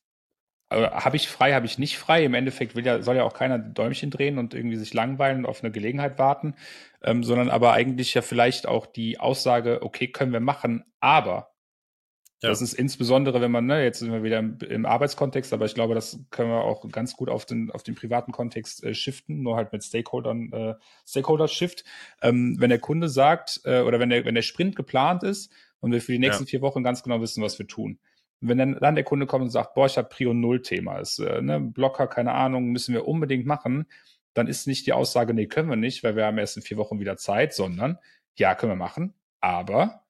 äh, habe ich frei, habe ich nicht frei. Im Endeffekt will ja, soll ja auch keiner Däumchen drehen und irgendwie sich langweilen und auf eine Gelegenheit warten, ähm, sondern aber eigentlich ja vielleicht auch die Aussage, okay, können wir machen, aber ja. Das ist insbesondere, wenn man, ne, jetzt sind wir wieder im, im, Arbeitskontext, aber ich glaube, das können wir auch ganz gut auf den, auf den privaten Kontext äh, shiften, nur halt mit Stakeholdern, äh, Stakeholder-Shift. Ähm, wenn der Kunde sagt, äh, oder wenn der, wenn der Sprint geplant ist und wir für die nächsten ja. vier Wochen ganz genau wissen, was wir tun. Wenn dann, dann der Kunde kommt und sagt, boah, ich habe Prio Null Thema, ist, äh, ne, Blocker, keine Ahnung, müssen wir unbedingt machen, dann ist nicht die Aussage, nee, können wir nicht, weil wir haben erst in vier Wochen wieder Zeit, sondern ja, können wir machen, aber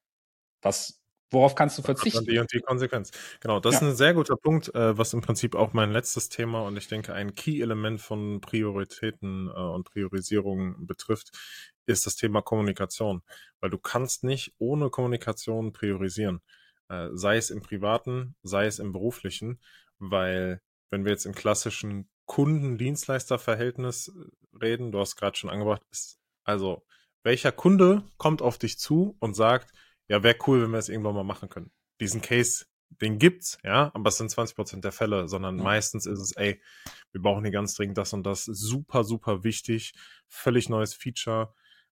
was Worauf kannst du verzichten? Die und die Konsequenz. Genau, das ja. ist ein sehr guter Punkt, äh, was im Prinzip auch mein letztes Thema und ich denke ein Key-Element von Prioritäten äh, und Priorisierung betrifft, ist das Thema Kommunikation. Weil du kannst nicht ohne Kommunikation priorisieren. Äh, sei es im privaten, sei es im beruflichen, weil wenn wir jetzt im klassischen Kunden-Dienstleister-Verhältnis reden, du hast gerade schon angebracht, ist, also welcher Kunde kommt auf dich zu und sagt, ja, wäre cool, wenn wir es irgendwann mal machen können. Diesen Case, den gibt's, ja, aber es sind 20 Prozent der Fälle, sondern ja. meistens ist es, ey, wir brauchen hier ganz dringend das und das, super, super wichtig, völlig neues Feature,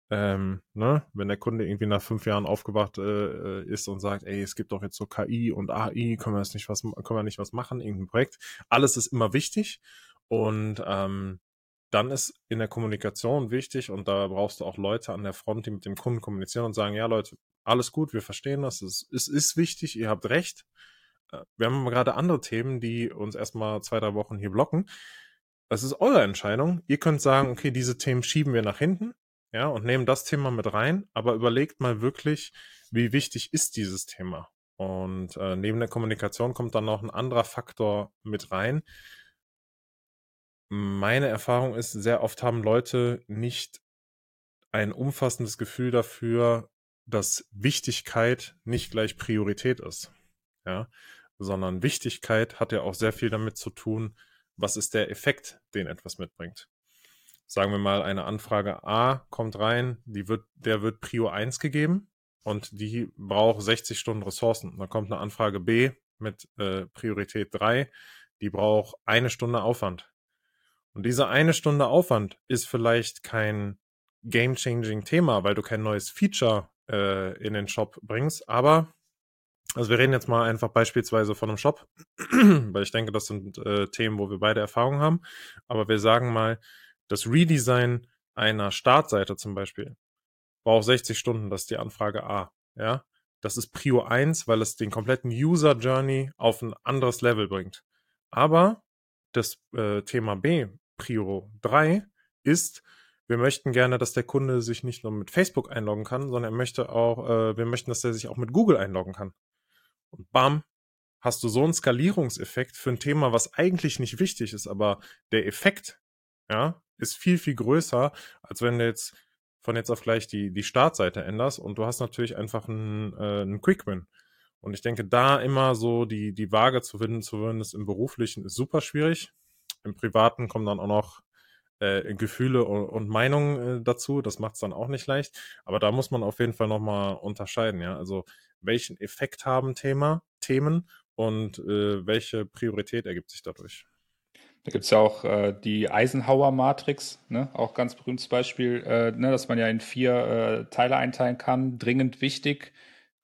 ähm, ne, wenn der Kunde irgendwie nach fünf Jahren aufgewacht äh, ist und sagt, ey, es gibt doch jetzt so KI und AI, können wir das nicht was, können wir nicht was machen, irgendein Projekt. Alles ist immer wichtig und ähm, dann ist in der Kommunikation wichtig und da brauchst du auch Leute an der Front, die mit dem Kunden kommunizieren und sagen, ja Leute, alles gut, wir verstehen das, es, es ist wichtig, ihr habt recht. Äh, wir haben gerade andere Themen, die uns erstmal zwei, drei Wochen hier blocken. Das ist eure Entscheidung. Ihr könnt sagen, okay, diese Themen schieben wir nach hinten, ja, und nehmen das Thema mit rein, aber überlegt mal wirklich, wie wichtig ist dieses Thema? Und äh, neben der Kommunikation kommt dann noch ein anderer Faktor mit rein. Meine Erfahrung ist, sehr oft haben Leute nicht ein umfassendes Gefühl dafür, dass Wichtigkeit nicht gleich Priorität ist. Ja, sondern Wichtigkeit hat ja auch sehr viel damit zu tun, was ist der Effekt, den etwas mitbringt. Sagen wir mal, eine Anfrage A kommt rein, die wird, der wird Prio 1 gegeben und die braucht 60 Stunden Ressourcen. Dann kommt eine Anfrage B mit äh, Priorität 3, die braucht eine Stunde Aufwand. Und diese eine Stunde Aufwand ist vielleicht kein game-changing Thema, weil du kein neues Feature äh, in den Shop bringst, aber also wir reden jetzt mal einfach beispielsweise von einem Shop, weil ich denke, das sind äh, Themen, wo wir beide Erfahrung haben. Aber wir sagen mal, das Redesign einer Startseite zum Beispiel braucht 60 Stunden, das ist die Anfrage A. Ja, das ist Prio 1, weil es den kompletten User Journey auf ein anderes Level bringt. Aber das äh, Thema B, Prio 3, ist, wir möchten gerne, dass der Kunde sich nicht nur mit Facebook einloggen kann, sondern er möchte auch, äh, wir möchten, dass er sich auch mit Google einloggen kann. Und bam, hast du so einen Skalierungseffekt für ein Thema, was eigentlich nicht wichtig ist, aber der Effekt, ja, ist viel, viel größer, als wenn du jetzt von jetzt auf gleich die, die Startseite änderst und du hast natürlich einfach einen, äh, einen Quick-Win. Und ich denke, da immer so die, die Waage zu finden, zu würden, ist im Beruflichen ist super schwierig. Im Privaten kommen dann auch noch äh, Gefühle und, und Meinungen äh, dazu. Das macht es dann auch nicht leicht. Aber da muss man auf jeden Fall nochmal unterscheiden, ja. Also welchen Effekt haben Thema, Themen und äh, welche Priorität ergibt sich dadurch? Da gibt es ja auch äh, die Eisenhower-Matrix, ne? auch ganz berühmtes Beispiel, äh, ne? dass man ja in vier äh, Teile einteilen kann. Dringend wichtig,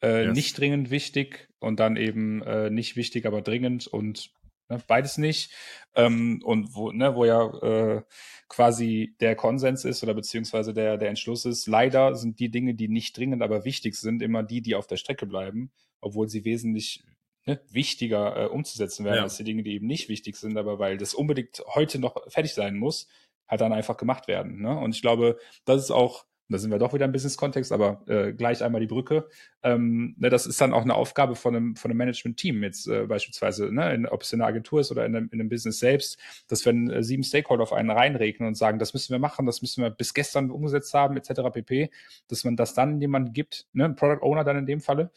äh, yes. nicht dringend wichtig und dann eben äh, nicht wichtig, aber dringend und ne? beides nicht. Ähm, und wo, ne, wo ja äh, quasi der Konsens ist oder beziehungsweise der, der Entschluss ist, leider sind die Dinge, die nicht dringend, aber wichtig sind, immer die, die auf der Strecke bleiben, obwohl sie wesentlich ne, wichtiger äh, umzusetzen werden ja. als die Dinge, die eben nicht wichtig sind, aber weil das unbedingt heute noch fertig sein muss, halt dann einfach gemacht werden. Ne? Und ich glaube, das ist auch da sind wir doch wieder im Business-Kontext, aber äh, gleich einmal die Brücke. Ähm, ne, das ist dann auch eine Aufgabe von einem, von einem Management-Team, jetzt äh, beispielsweise, ne, in, ob es in einer Agentur ist oder in einem, in einem Business selbst, dass wenn äh, sieben Stakeholder auf einen reinregnen und sagen, das müssen wir machen, das müssen wir bis gestern umgesetzt haben, etc. pp., dass man das dann jemandem gibt, ne, Product Owner dann in dem Falle,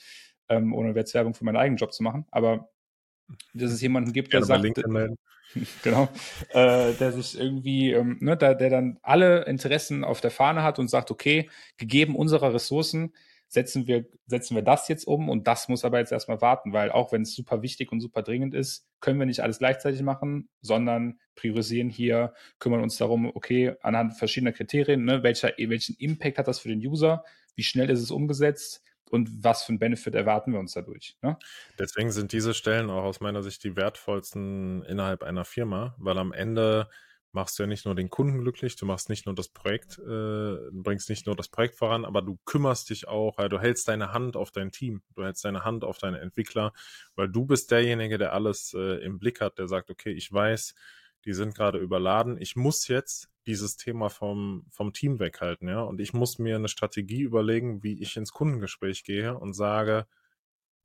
ähm, ohne Werbung für meinen eigenen Job zu machen, aber dass es jemanden gibt, der sagt, genau, äh, der sich irgendwie, ähm, ne, der, der dann alle Interessen auf der Fahne hat und sagt, okay, gegeben unserer Ressourcen setzen wir, setzen wir das jetzt um und das muss aber jetzt erstmal warten, weil auch wenn es super wichtig und super dringend ist, können wir nicht alles gleichzeitig machen, sondern priorisieren hier, kümmern uns darum, okay, anhand verschiedener Kriterien, ne, welcher, welchen Impact hat das für den User, wie schnell ist es umgesetzt, und was für einen Benefit erwarten wir uns dadurch. Ne? Deswegen sind diese Stellen auch aus meiner Sicht die wertvollsten innerhalb einer Firma, weil am Ende machst du ja nicht nur den Kunden glücklich, du machst nicht nur das Projekt, äh, bringst nicht nur das Projekt voran, aber du kümmerst dich auch, weil du hältst deine Hand auf dein Team, du hältst deine Hand auf deine Entwickler, weil du bist derjenige, der alles äh, im Blick hat, der sagt, okay, ich weiß, die sind gerade überladen. Ich muss jetzt dieses Thema vom, vom Team weghalten, ja. Und ich muss mir eine Strategie überlegen, wie ich ins Kundengespräch gehe und sage,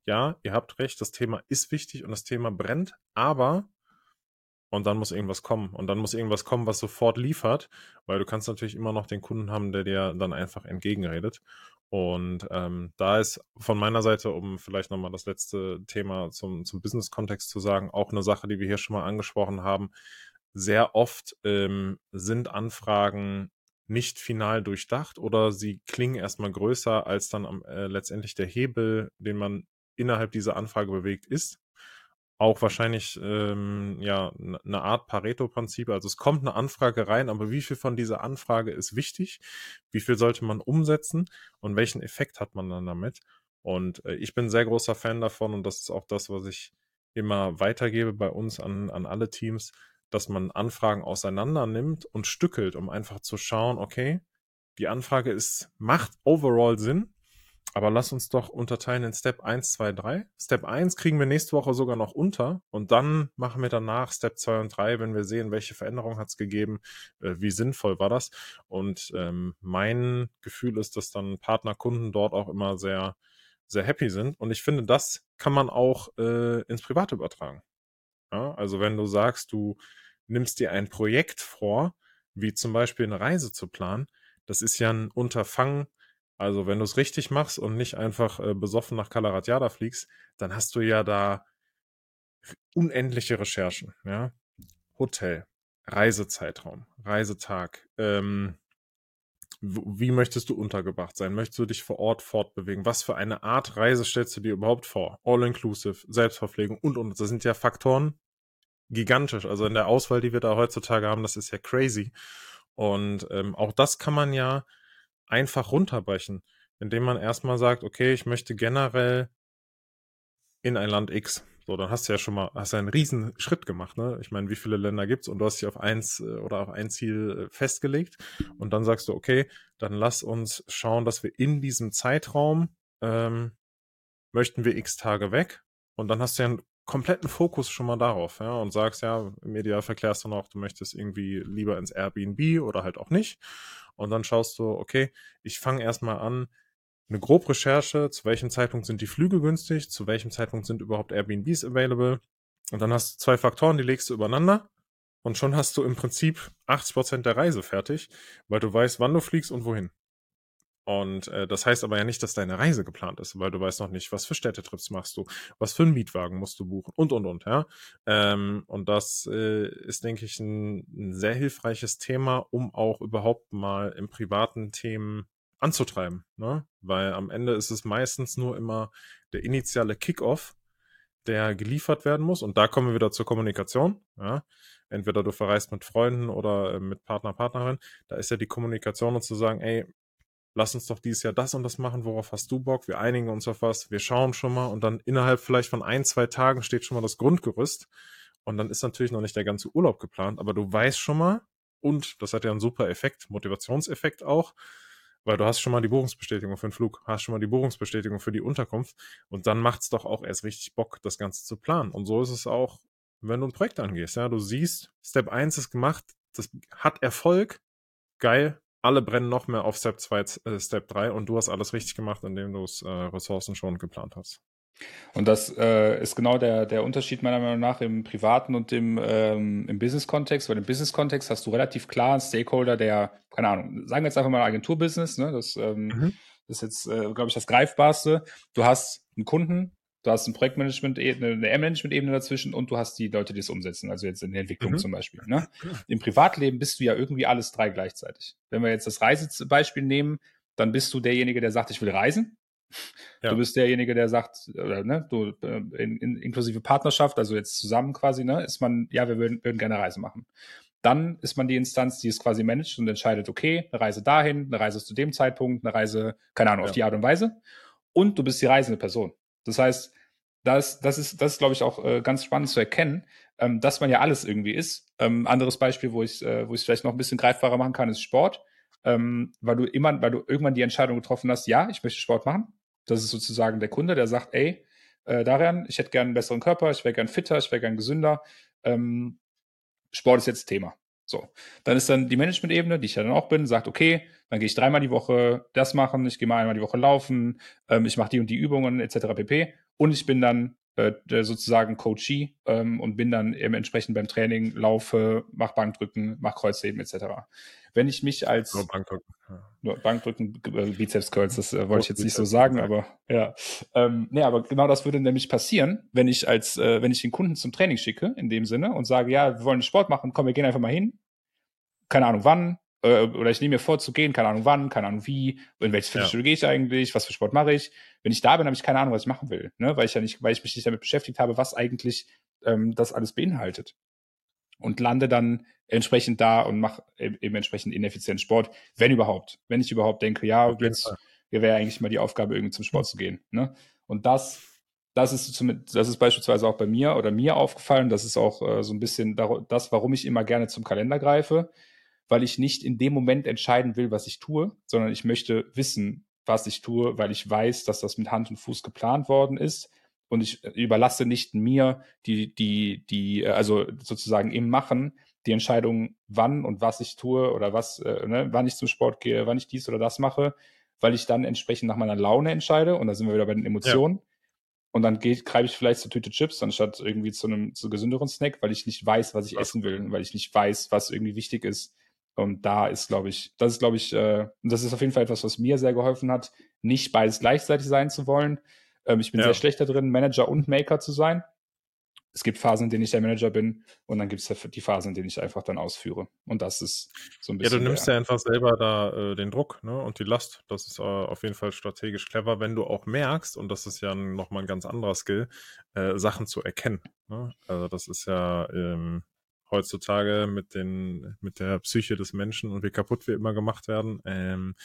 ja, ihr habt recht, das Thema ist wichtig und das Thema brennt, aber und dann muss irgendwas kommen. Und dann muss irgendwas kommen, was sofort liefert, weil du kannst natürlich immer noch den Kunden haben, der dir dann einfach entgegenredet. Und ähm, da ist von meiner Seite, um vielleicht nochmal das letzte Thema zum, zum Business-Kontext zu sagen, auch eine Sache, die wir hier schon mal angesprochen haben. Sehr oft ähm, sind Anfragen nicht final durchdacht oder sie klingen erstmal größer, als dann am, äh, letztendlich der Hebel, den man innerhalb dieser Anfrage bewegt, ist auch wahrscheinlich ähm, ja eine Art Pareto-Prinzip. Also es kommt eine Anfrage rein, aber wie viel von dieser Anfrage ist wichtig? Wie viel sollte man umsetzen und welchen Effekt hat man dann damit? Und äh, ich bin sehr großer Fan davon und das ist auch das, was ich immer weitergebe bei uns an, an alle Teams, dass man Anfragen auseinander nimmt und stückelt, um einfach zu schauen, okay, die Anfrage ist, macht overall Sinn, aber lass uns doch unterteilen in Step 1, 2, 3. Step 1 kriegen wir nächste Woche sogar noch unter und dann machen wir danach Step 2 und 3, wenn wir sehen, welche Veränderung hat es gegeben, äh, wie sinnvoll war das. Und ähm, mein Gefühl ist, dass dann Partnerkunden dort auch immer sehr sehr happy sind. Und ich finde, das kann man auch äh, ins Private übertragen. Ja, also wenn du sagst, du nimmst dir ein Projekt vor, wie zum Beispiel eine Reise zu planen, das ist ja ein Unterfangen. Also wenn du es richtig machst und nicht einfach äh, besoffen nach Kalaratjada fliegst, dann hast du ja da unendliche Recherchen. Ja? Hotel, Reisezeitraum, Reisetag, ähm, wie möchtest du untergebracht sein? Möchtest du dich vor Ort fortbewegen? Was für eine Art Reise stellst du dir überhaupt vor? All-inclusive, Selbstverpflegung und, und. Das sind ja Faktoren gigantisch. Also in der Auswahl, die wir da heutzutage haben, das ist ja crazy. Und ähm, auch das kann man ja einfach runterbrechen, indem man erstmal sagt, okay, ich möchte generell in ein Land X. So, dann hast du ja schon mal, hast du einen riesen Schritt gemacht, ne? Ich meine, wie viele Länder gibt's und du hast dich auf eins äh, oder auf ein Ziel äh, festgelegt und dann sagst du, okay, dann lass uns schauen, dass wir in diesem Zeitraum ähm, möchten wir x Tage weg und dann hast du ja einen kompletten Fokus schon mal darauf, ja, und sagst ja, im Ideal verklärst du noch, du möchtest irgendwie lieber ins Airbnb oder halt auch nicht. Und dann schaust du, okay, ich fange erstmal an, eine Grobrecherche, zu welchem Zeitpunkt sind die Flüge günstig, zu welchem Zeitpunkt sind überhaupt Airbnbs available. Und dann hast du zwei Faktoren, die legst du übereinander und schon hast du im Prinzip 80% der Reise fertig, weil du weißt, wann du fliegst und wohin. Und äh, das heißt aber ja nicht, dass deine Reise geplant ist, weil du weißt noch nicht, was für Städtetrips machst du, was für einen Mietwagen musst du buchen und und und, ja. Ähm, und das äh, ist, denke ich, ein, ein sehr hilfreiches Thema, um auch überhaupt mal im privaten Themen anzutreiben, ne? Weil am Ende ist es meistens nur immer der initiale Kickoff, der geliefert werden muss. Und da kommen wir wieder zur Kommunikation. Ja? Entweder du verreist mit Freunden oder äh, mit Partner, Partnerin. Da ist ja die Kommunikation und zu sagen, ey, lass uns doch dieses Jahr das und das machen, worauf hast du Bock? Wir einigen uns auf was, wir schauen schon mal und dann innerhalb vielleicht von ein, zwei Tagen steht schon mal das Grundgerüst. Und dann ist natürlich noch nicht der ganze Urlaub geplant, aber du weißt schon mal, und das hat ja einen super Effekt, Motivationseffekt auch, weil du hast schon mal die Buchungsbestätigung für den Flug, hast schon mal die Buchungsbestätigung für die Unterkunft und dann macht es doch auch erst richtig Bock, das Ganze zu planen. Und so ist es auch, wenn du ein Projekt angehst. Ja, du siehst, Step 1 ist gemacht, das hat Erfolg, geil, alle brennen noch mehr auf Step 2, äh, Step 3 und du hast alles richtig gemacht, indem du es äh, Ressourcen schon geplant hast. Und das äh, ist genau der, der Unterschied meiner Meinung nach im privaten und im, ähm, im Business-Kontext. Weil im Business-Kontext hast du relativ klar einen Stakeholder, der, keine Ahnung, sagen wir jetzt einfach mal Agenturbusiness, ne? das, ähm, mhm. das ist jetzt, äh, glaube ich, das Greifbarste. Du hast einen Kunden, du hast ein Projektmanagement-Ebene, eine M-Management-Ebene dazwischen und du hast die Leute, die es umsetzen, also jetzt in der Entwicklung mhm. zum Beispiel. Ne? Im Privatleben bist du ja irgendwie alles drei gleichzeitig. Wenn wir jetzt das Reisebeispiel nehmen, dann bist du derjenige, der sagt, ich will reisen. Ja. Du bist derjenige, der sagt, oder, ne, du, äh, in, in, inklusive Partnerschaft, also jetzt zusammen quasi, ne, ist man, ja, wir würden, würden gerne Reise machen. Dann ist man die Instanz, die es quasi managt und entscheidet, okay, eine Reise dahin, eine Reise zu dem Zeitpunkt, eine Reise, keine Ahnung, ja. auf die Art und Weise. Und du bist die reisende Person. Das heißt, das, das ist, das ist, glaube ich, auch äh, ganz spannend zu erkennen, ähm, dass man ja alles irgendwie ist. Ähm, anderes Beispiel, wo ich, äh, wo ich es vielleicht noch ein bisschen greifbarer machen kann, ist Sport ähm, weil du immer, weil du irgendwann die Entscheidung getroffen hast, ja, ich möchte Sport machen. Das ist sozusagen der Kunde, der sagt, ey, äh, Darian, ich hätte gern einen besseren Körper, ich wäre gern fitter, ich wäre gern gesünder. Ähm, Sport ist jetzt Thema. So, dann ist dann die Management-Ebene, die ich ja dann auch bin, sagt, okay, dann gehe ich dreimal die Woche das machen, ich gehe mal einmal die Woche laufen, ähm, ich mache die und die Übungen etc. pp. Und ich bin dann äh, sozusagen Coachee ähm, und bin dann eben entsprechend beim Training, laufe, mach Bankdrücken, mach Kreuzheben etc. Wenn ich mich als nur Bankdrücken, nur Bankdrücken, äh, Bizeps Curls, das äh, wollte ich jetzt nicht so sagen, aber ja, ähm, nee, aber genau das würde nämlich passieren, wenn ich als, äh, wenn ich den Kunden zum Training schicke in dem Sinne und sage, ja, wir wollen Sport machen, komm, wir gehen einfach mal hin, keine Ahnung wann, äh, oder ich nehme mir vor zu gehen, keine Ahnung wann, keine Ahnung wie, in welches Fitnessstudio ja. gehe ich eigentlich, was für Sport mache ich. Wenn ich da bin, habe ich keine Ahnung, was ich machen will, ne? weil ich ja nicht, weil ich mich nicht damit beschäftigt habe, was eigentlich ähm, das alles beinhaltet. Und lande dann entsprechend da und mache eben entsprechend ineffizient Sport, wenn überhaupt. Wenn ich überhaupt denke, ja, jetzt wäre eigentlich mal die Aufgabe, irgendwie zum Sport zu gehen. Ne? Und das, das ist das ist beispielsweise auch bei mir oder mir aufgefallen. Das ist auch äh, so ein bisschen das, warum ich immer gerne zum Kalender greife weil ich nicht in dem Moment entscheiden will, was ich tue, sondern ich möchte wissen, was ich tue, weil ich weiß, dass das mit Hand und Fuß geplant worden ist. Und ich äh, überlasse nicht mir die, die, die, äh, also sozusagen im Machen die Entscheidung, wann und was ich tue oder was, äh, ne, wann ich zum Sport gehe, wann ich dies oder das mache, weil ich dann entsprechend nach meiner Laune entscheide und da sind wir wieder bei den Emotionen. Ja. Und dann greife ich vielleicht zur Tüte Chips, anstatt irgendwie zu einem zu gesünderen Snack, weil ich nicht weiß, was ich essen will, weil ich nicht weiß, was irgendwie wichtig ist. Und da ist, glaube ich, das ist, glaube ich, äh, das ist auf jeden Fall etwas, was mir sehr geholfen hat, nicht beides gleichzeitig sein zu wollen. Ähm, ich bin ja. sehr schlecht da drin, Manager und Maker zu sein es gibt Phasen, in denen ich der Manager bin und dann gibt es die Phasen, in denen ich einfach dann ausführe. Und das ist so ein bisschen. Ja, du nimmst ja einfach selber da äh, den Druck ne? und die Last. Das ist äh, auf jeden Fall strategisch clever, wenn du auch merkst, und das ist ja nochmal ein ganz anderer Skill, äh, Sachen zu erkennen. Ne? Also das ist ja ähm, heutzutage mit den mit der Psyche des Menschen und wie kaputt wir immer gemacht werden. Ähm,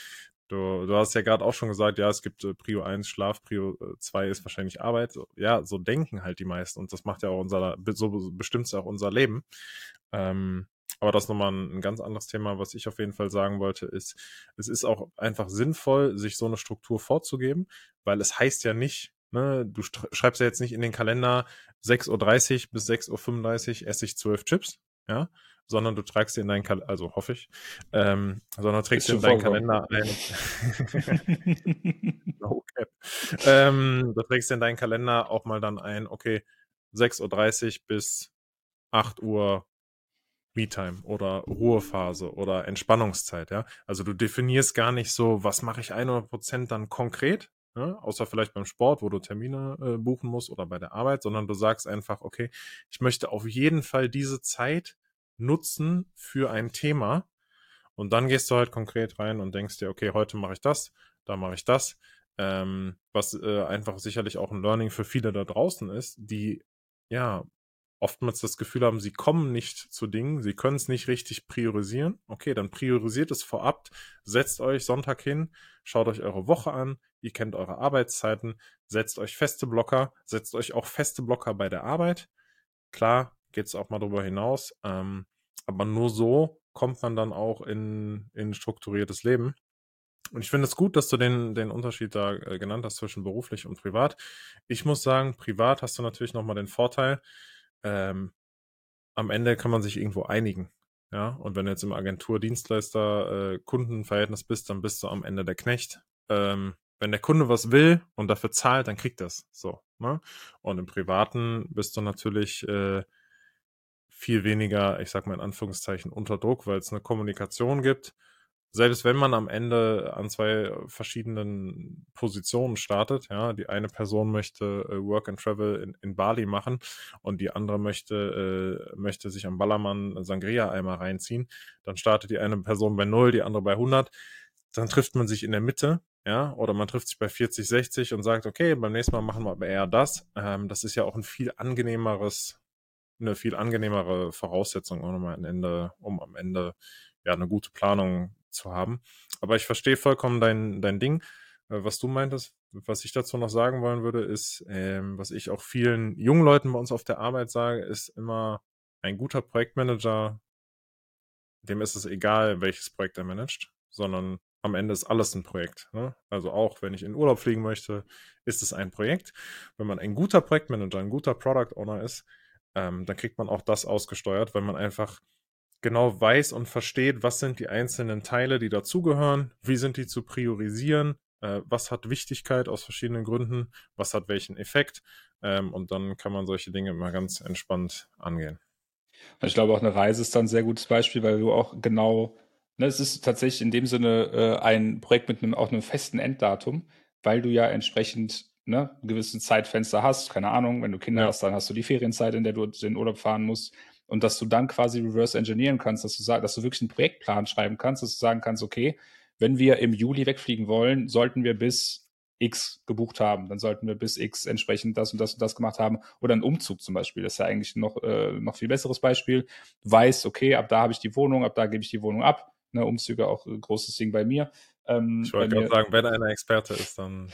Du, du hast ja gerade auch schon gesagt, ja, es gibt äh, Prio 1 Schlaf, Prio 2 ist wahrscheinlich Arbeit. Ja, so denken halt die meisten und das macht ja auch unser, so bestimmt es auch unser Leben. Ähm, aber das ist nochmal ein, ein ganz anderes Thema, was ich auf jeden Fall sagen wollte, ist, es ist auch einfach sinnvoll, sich so eine Struktur vorzugeben, weil es heißt ja nicht, ne, du schreibst ja jetzt nicht in den Kalender 6.30 Uhr bis 6.35 Uhr esse ich zwölf Chips, ja, sondern du trägst dir in deinen Kalender, also hoffe ich, ähm, sondern trägst dir in deinen Kalender ein. okay. ähm, du trägst dir in deinen Kalender auch mal dann ein, okay, 6.30 Uhr bis 8 Uhr Me-Time oder Ruhephase oder Entspannungszeit, ja. Also du definierst gar nicht so, was mache ich 100% dann konkret, ja? außer vielleicht beim Sport, wo du Termine äh, buchen musst oder bei der Arbeit, sondern du sagst einfach, okay, ich möchte auf jeden Fall diese Zeit nutzen für ein Thema. Und dann gehst du halt konkret rein und denkst dir, okay, heute mache ich das, da mache ich das. Ähm, was äh, einfach sicherlich auch ein Learning für viele da draußen ist, die ja oftmals das Gefühl haben, sie kommen nicht zu Dingen, sie können es nicht richtig priorisieren. Okay, dann priorisiert es vorab, setzt euch Sonntag hin, schaut euch eure Woche an, ihr kennt eure Arbeitszeiten, setzt euch feste Blocker, setzt euch auch feste Blocker bei der Arbeit. Klar, geht es auch mal darüber hinaus. Ähm, aber nur so kommt man dann auch in, in strukturiertes Leben. Und ich finde es gut, dass du den, den Unterschied da äh, genannt hast zwischen beruflich und privat. Ich muss sagen, privat hast du natürlich nochmal den Vorteil, ähm, am Ende kann man sich irgendwo einigen. Ja, und wenn du jetzt im Agentur-Dienstleister-Kundenverhältnis äh, bist, dann bist du am Ende der Knecht. Ähm, wenn der Kunde was will und dafür zahlt, dann kriegt das. So. Ne? Und im Privaten bist du natürlich äh, viel weniger, ich sag mal in Anführungszeichen, unter Druck, weil es eine Kommunikation gibt. Selbst wenn man am Ende an zwei verschiedenen Positionen startet, ja, die eine Person möchte äh, Work and Travel in, in, Bali machen und die andere möchte, äh, möchte sich am Ballermann Sangria-Eimer reinziehen, dann startet die eine Person bei 0, die andere bei 100, dann trifft man sich in der Mitte, ja, oder man trifft sich bei 40, 60 und sagt, okay, beim nächsten Mal machen wir aber eher das. Ähm, das ist ja auch ein viel angenehmeres eine viel angenehmere Voraussetzung, um am Ende, um am Ende ja eine gute Planung zu haben. Aber ich verstehe vollkommen dein, dein Ding. Äh, was du meintest, was ich dazu noch sagen wollen würde, ist, ähm, was ich auch vielen jungen Leuten bei uns auf der Arbeit sage, ist immer ein guter Projektmanager, dem ist es egal, welches Projekt er managt, sondern am Ende ist alles ein Projekt. Ne? Also auch wenn ich in Urlaub fliegen möchte, ist es ein Projekt. Wenn man ein guter Projektmanager, ein guter Product Owner ist, ähm, dann kriegt man auch das ausgesteuert, weil man einfach genau weiß und versteht, was sind die einzelnen Teile, die dazugehören, wie sind die zu priorisieren, äh, was hat Wichtigkeit aus verschiedenen Gründen, was hat welchen Effekt ähm, und dann kann man solche Dinge immer ganz entspannt angehen. Ich glaube auch eine Reise ist dann ein sehr gutes Beispiel, weil du auch genau, ne, es ist tatsächlich in dem Sinne äh, ein Projekt mit einem, auch einem festen Enddatum, weil du ja entsprechend ne, ein gewisses Zeitfenster hast, keine Ahnung, wenn du Kinder ja. hast, dann hast du die Ferienzeit, in der du den Urlaub fahren musst und dass du dann quasi reverse engineeren kannst, dass du sagst, dass du wirklich einen Projektplan schreiben kannst, dass du sagen kannst, okay, wenn wir im Juli wegfliegen wollen, sollten wir bis X gebucht haben, dann sollten wir bis X entsprechend das und das und das gemacht haben. Oder ein Umzug zum Beispiel, das ist ja eigentlich noch, äh, noch viel besseres Beispiel. Du weißt, okay, ab da habe ich die Wohnung, ab da gebe ich die Wohnung ab. Ne, Umzüge auch ein großes Ding bei mir. Ähm, ich wollte gerade sagen, wenn einer Experte ist, dann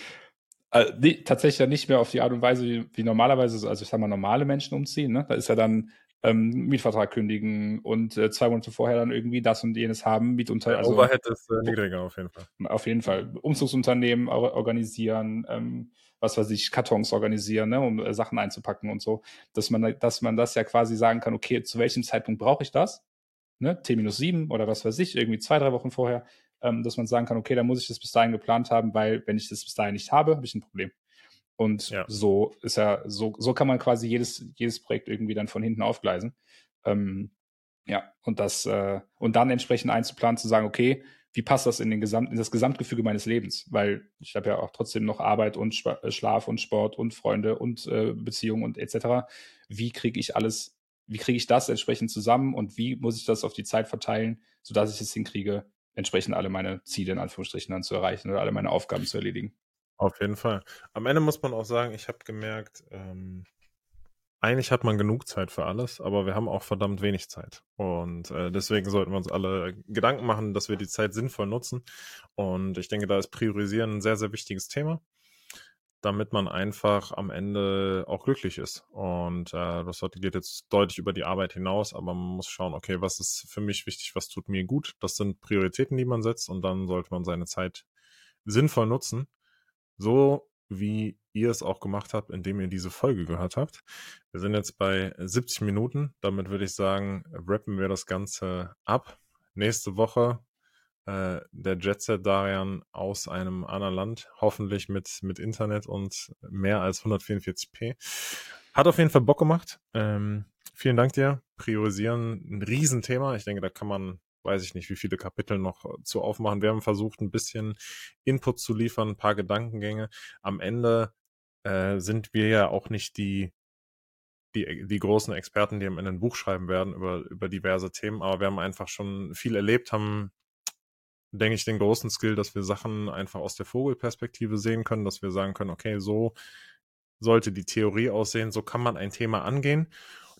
also, nee, tatsächlich ja nicht mehr auf die Art und Weise, wie, wie normalerweise, also ich sag mal, normale Menschen umziehen. Ne? Da ist ja dann ähm, Mietvertrag kündigen und äh, zwei Monate vorher dann irgendwie das und jenes haben, Mietunter. Der also, Overhead ist äh, niedriger auf jeden Fall. Auf jeden Fall. Umzugsunternehmen organisieren, ähm, was weiß ich, Kartons organisieren, ne, um äh, Sachen einzupacken und so. Dass man, dass man das ja quasi sagen kann, okay, zu welchem Zeitpunkt brauche ich das? Ne, T-7 oder was weiß ich, irgendwie zwei, drei Wochen vorher ähm, dass man sagen kann, okay, dann muss ich das bis dahin geplant haben, weil wenn ich das bis dahin nicht habe, habe ich ein Problem. Und ja. so ist ja, so, so kann man quasi jedes, jedes Projekt irgendwie dann von hinten aufgleisen. Ähm, ja, und das, äh, und dann entsprechend einzuplanen, zu sagen, okay, wie passt das in, den Gesamt, in das Gesamtgefüge meines Lebens? Weil ich habe ja auch trotzdem noch Arbeit und äh, Schlaf und Sport und Freunde und äh, Beziehungen und etc. Wie kriege ich alles, wie kriege ich das entsprechend zusammen und wie muss ich das auf die Zeit verteilen, sodass ich es hinkriege, entsprechend alle meine Ziele in Anführungsstrichen dann zu erreichen oder alle meine Aufgaben zu erledigen? Auf jeden Fall. Am Ende muss man auch sagen, ich habe gemerkt, ähm, eigentlich hat man genug Zeit für alles, aber wir haben auch verdammt wenig Zeit. Und äh, deswegen sollten wir uns alle Gedanken machen, dass wir die Zeit sinnvoll nutzen. Und ich denke, da ist Priorisieren ein sehr, sehr wichtiges Thema, damit man einfach am Ende auch glücklich ist. Und äh, das geht jetzt deutlich über die Arbeit hinaus, aber man muss schauen, okay, was ist für mich wichtig, was tut mir gut. Das sind Prioritäten, die man setzt und dann sollte man seine Zeit sinnvoll nutzen. So wie ihr es auch gemacht habt, indem ihr diese Folge gehört habt. Wir sind jetzt bei 70 Minuten. Damit würde ich sagen, rappen wir das Ganze ab. Nächste Woche äh, der Jetset Darian aus einem anderen Land, hoffentlich mit, mit Internet und mehr als 144p. Hat auf jeden Fall Bock gemacht. Ähm, vielen Dank dir. Priorisieren, ein Riesenthema. Ich denke, da kann man weiß ich nicht, wie viele Kapitel noch zu aufmachen. Wir haben versucht, ein bisschen Input zu liefern, ein paar Gedankengänge. Am Ende äh, sind wir ja auch nicht die, die, die großen Experten, die am Ende ein Buch schreiben werden über, über diverse Themen, aber wir haben einfach schon viel erlebt, haben, denke ich, den großen Skill, dass wir Sachen einfach aus der Vogelperspektive sehen können, dass wir sagen können, okay, so sollte die Theorie aussehen, so kann man ein Thema angehen.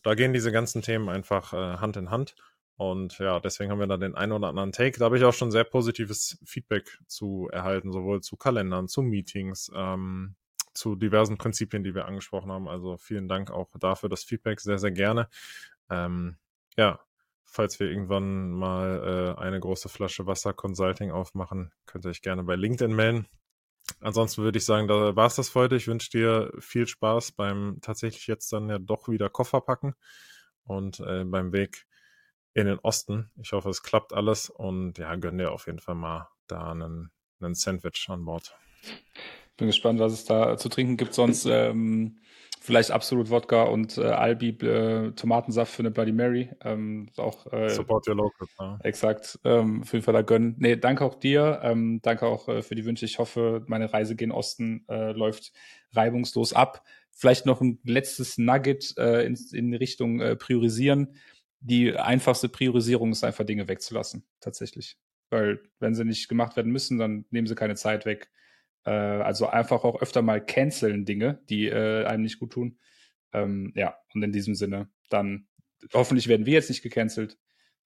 Da gehen diese ganzen Themen einfach äh, Hand in Hand. Und ja, deswegen haben wir da den einen oder anderen Take. Da habe ich auch schon sehr positives Feedback zu erhalten, sowohl zu Kalendern, zu Meetings, ähm, zu diversen Prinzipien, die wir angesprochen haben. Also vielen Dank auch dafür das Feedback, sehr, sehr gerne. Ähm, ja, falls wir irgendwann mal äh, eine große Flasche Wasser Consulting aufmachen, könnt ihr euch gerne bei LinkedIn melden. Ansonsten würde ich sagen, da war es das für heute. Ich wünsche dir viel Spaß beim tatsächlich jetzt dann ja doch wieder Koffer packen und äh, beim Weg in den Osten. Ich hoffe, es klappt alles und ja, gönn dir auf jeden Fall mal da einen, einen Sandwich an Bord. Bin gespannt, was es da zu trinken gibt. Sonst ähm, vielleicht absolut Wodka und äh, Albi äh, Tomatensaft für eine Bloody Mary. Ähm, auch, äh, Support your local. Ja. Exakt. Ähm, auf jeden Fall da gönnen. Nee, danke auch dir. Ähm, danke auch äh, für die Wünsche. Ich hoffe, meine Reise gen Osten äh, läuft reibungslos ab. Vielleicht noch ein letztes Nugget äh, in, in Richtung äh, Priorisieren die einfachste Priorisierung ist einfach Dinge wegzulassen, tatsächlich. Weil wenn sie nicht gemacht werden müssen, dann nehmen sie keine Zeit weg. Äh, also einfach auch öfter mal canceln Dinge, die äh, einem nicht gut tun. Ähm, ja, und in diesem Sinne, dann hoffentlich werden wir jetzt nicht gecancelt,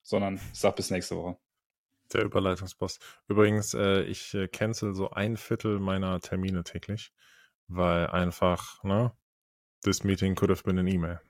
sondern ich sag bis nächste Woche. Der Überleitungsboss. Übrigens, äh, ich äh, cancel so ein Viertel meiner Termine täglich, weil einfach, ne, this meeting could have been an email.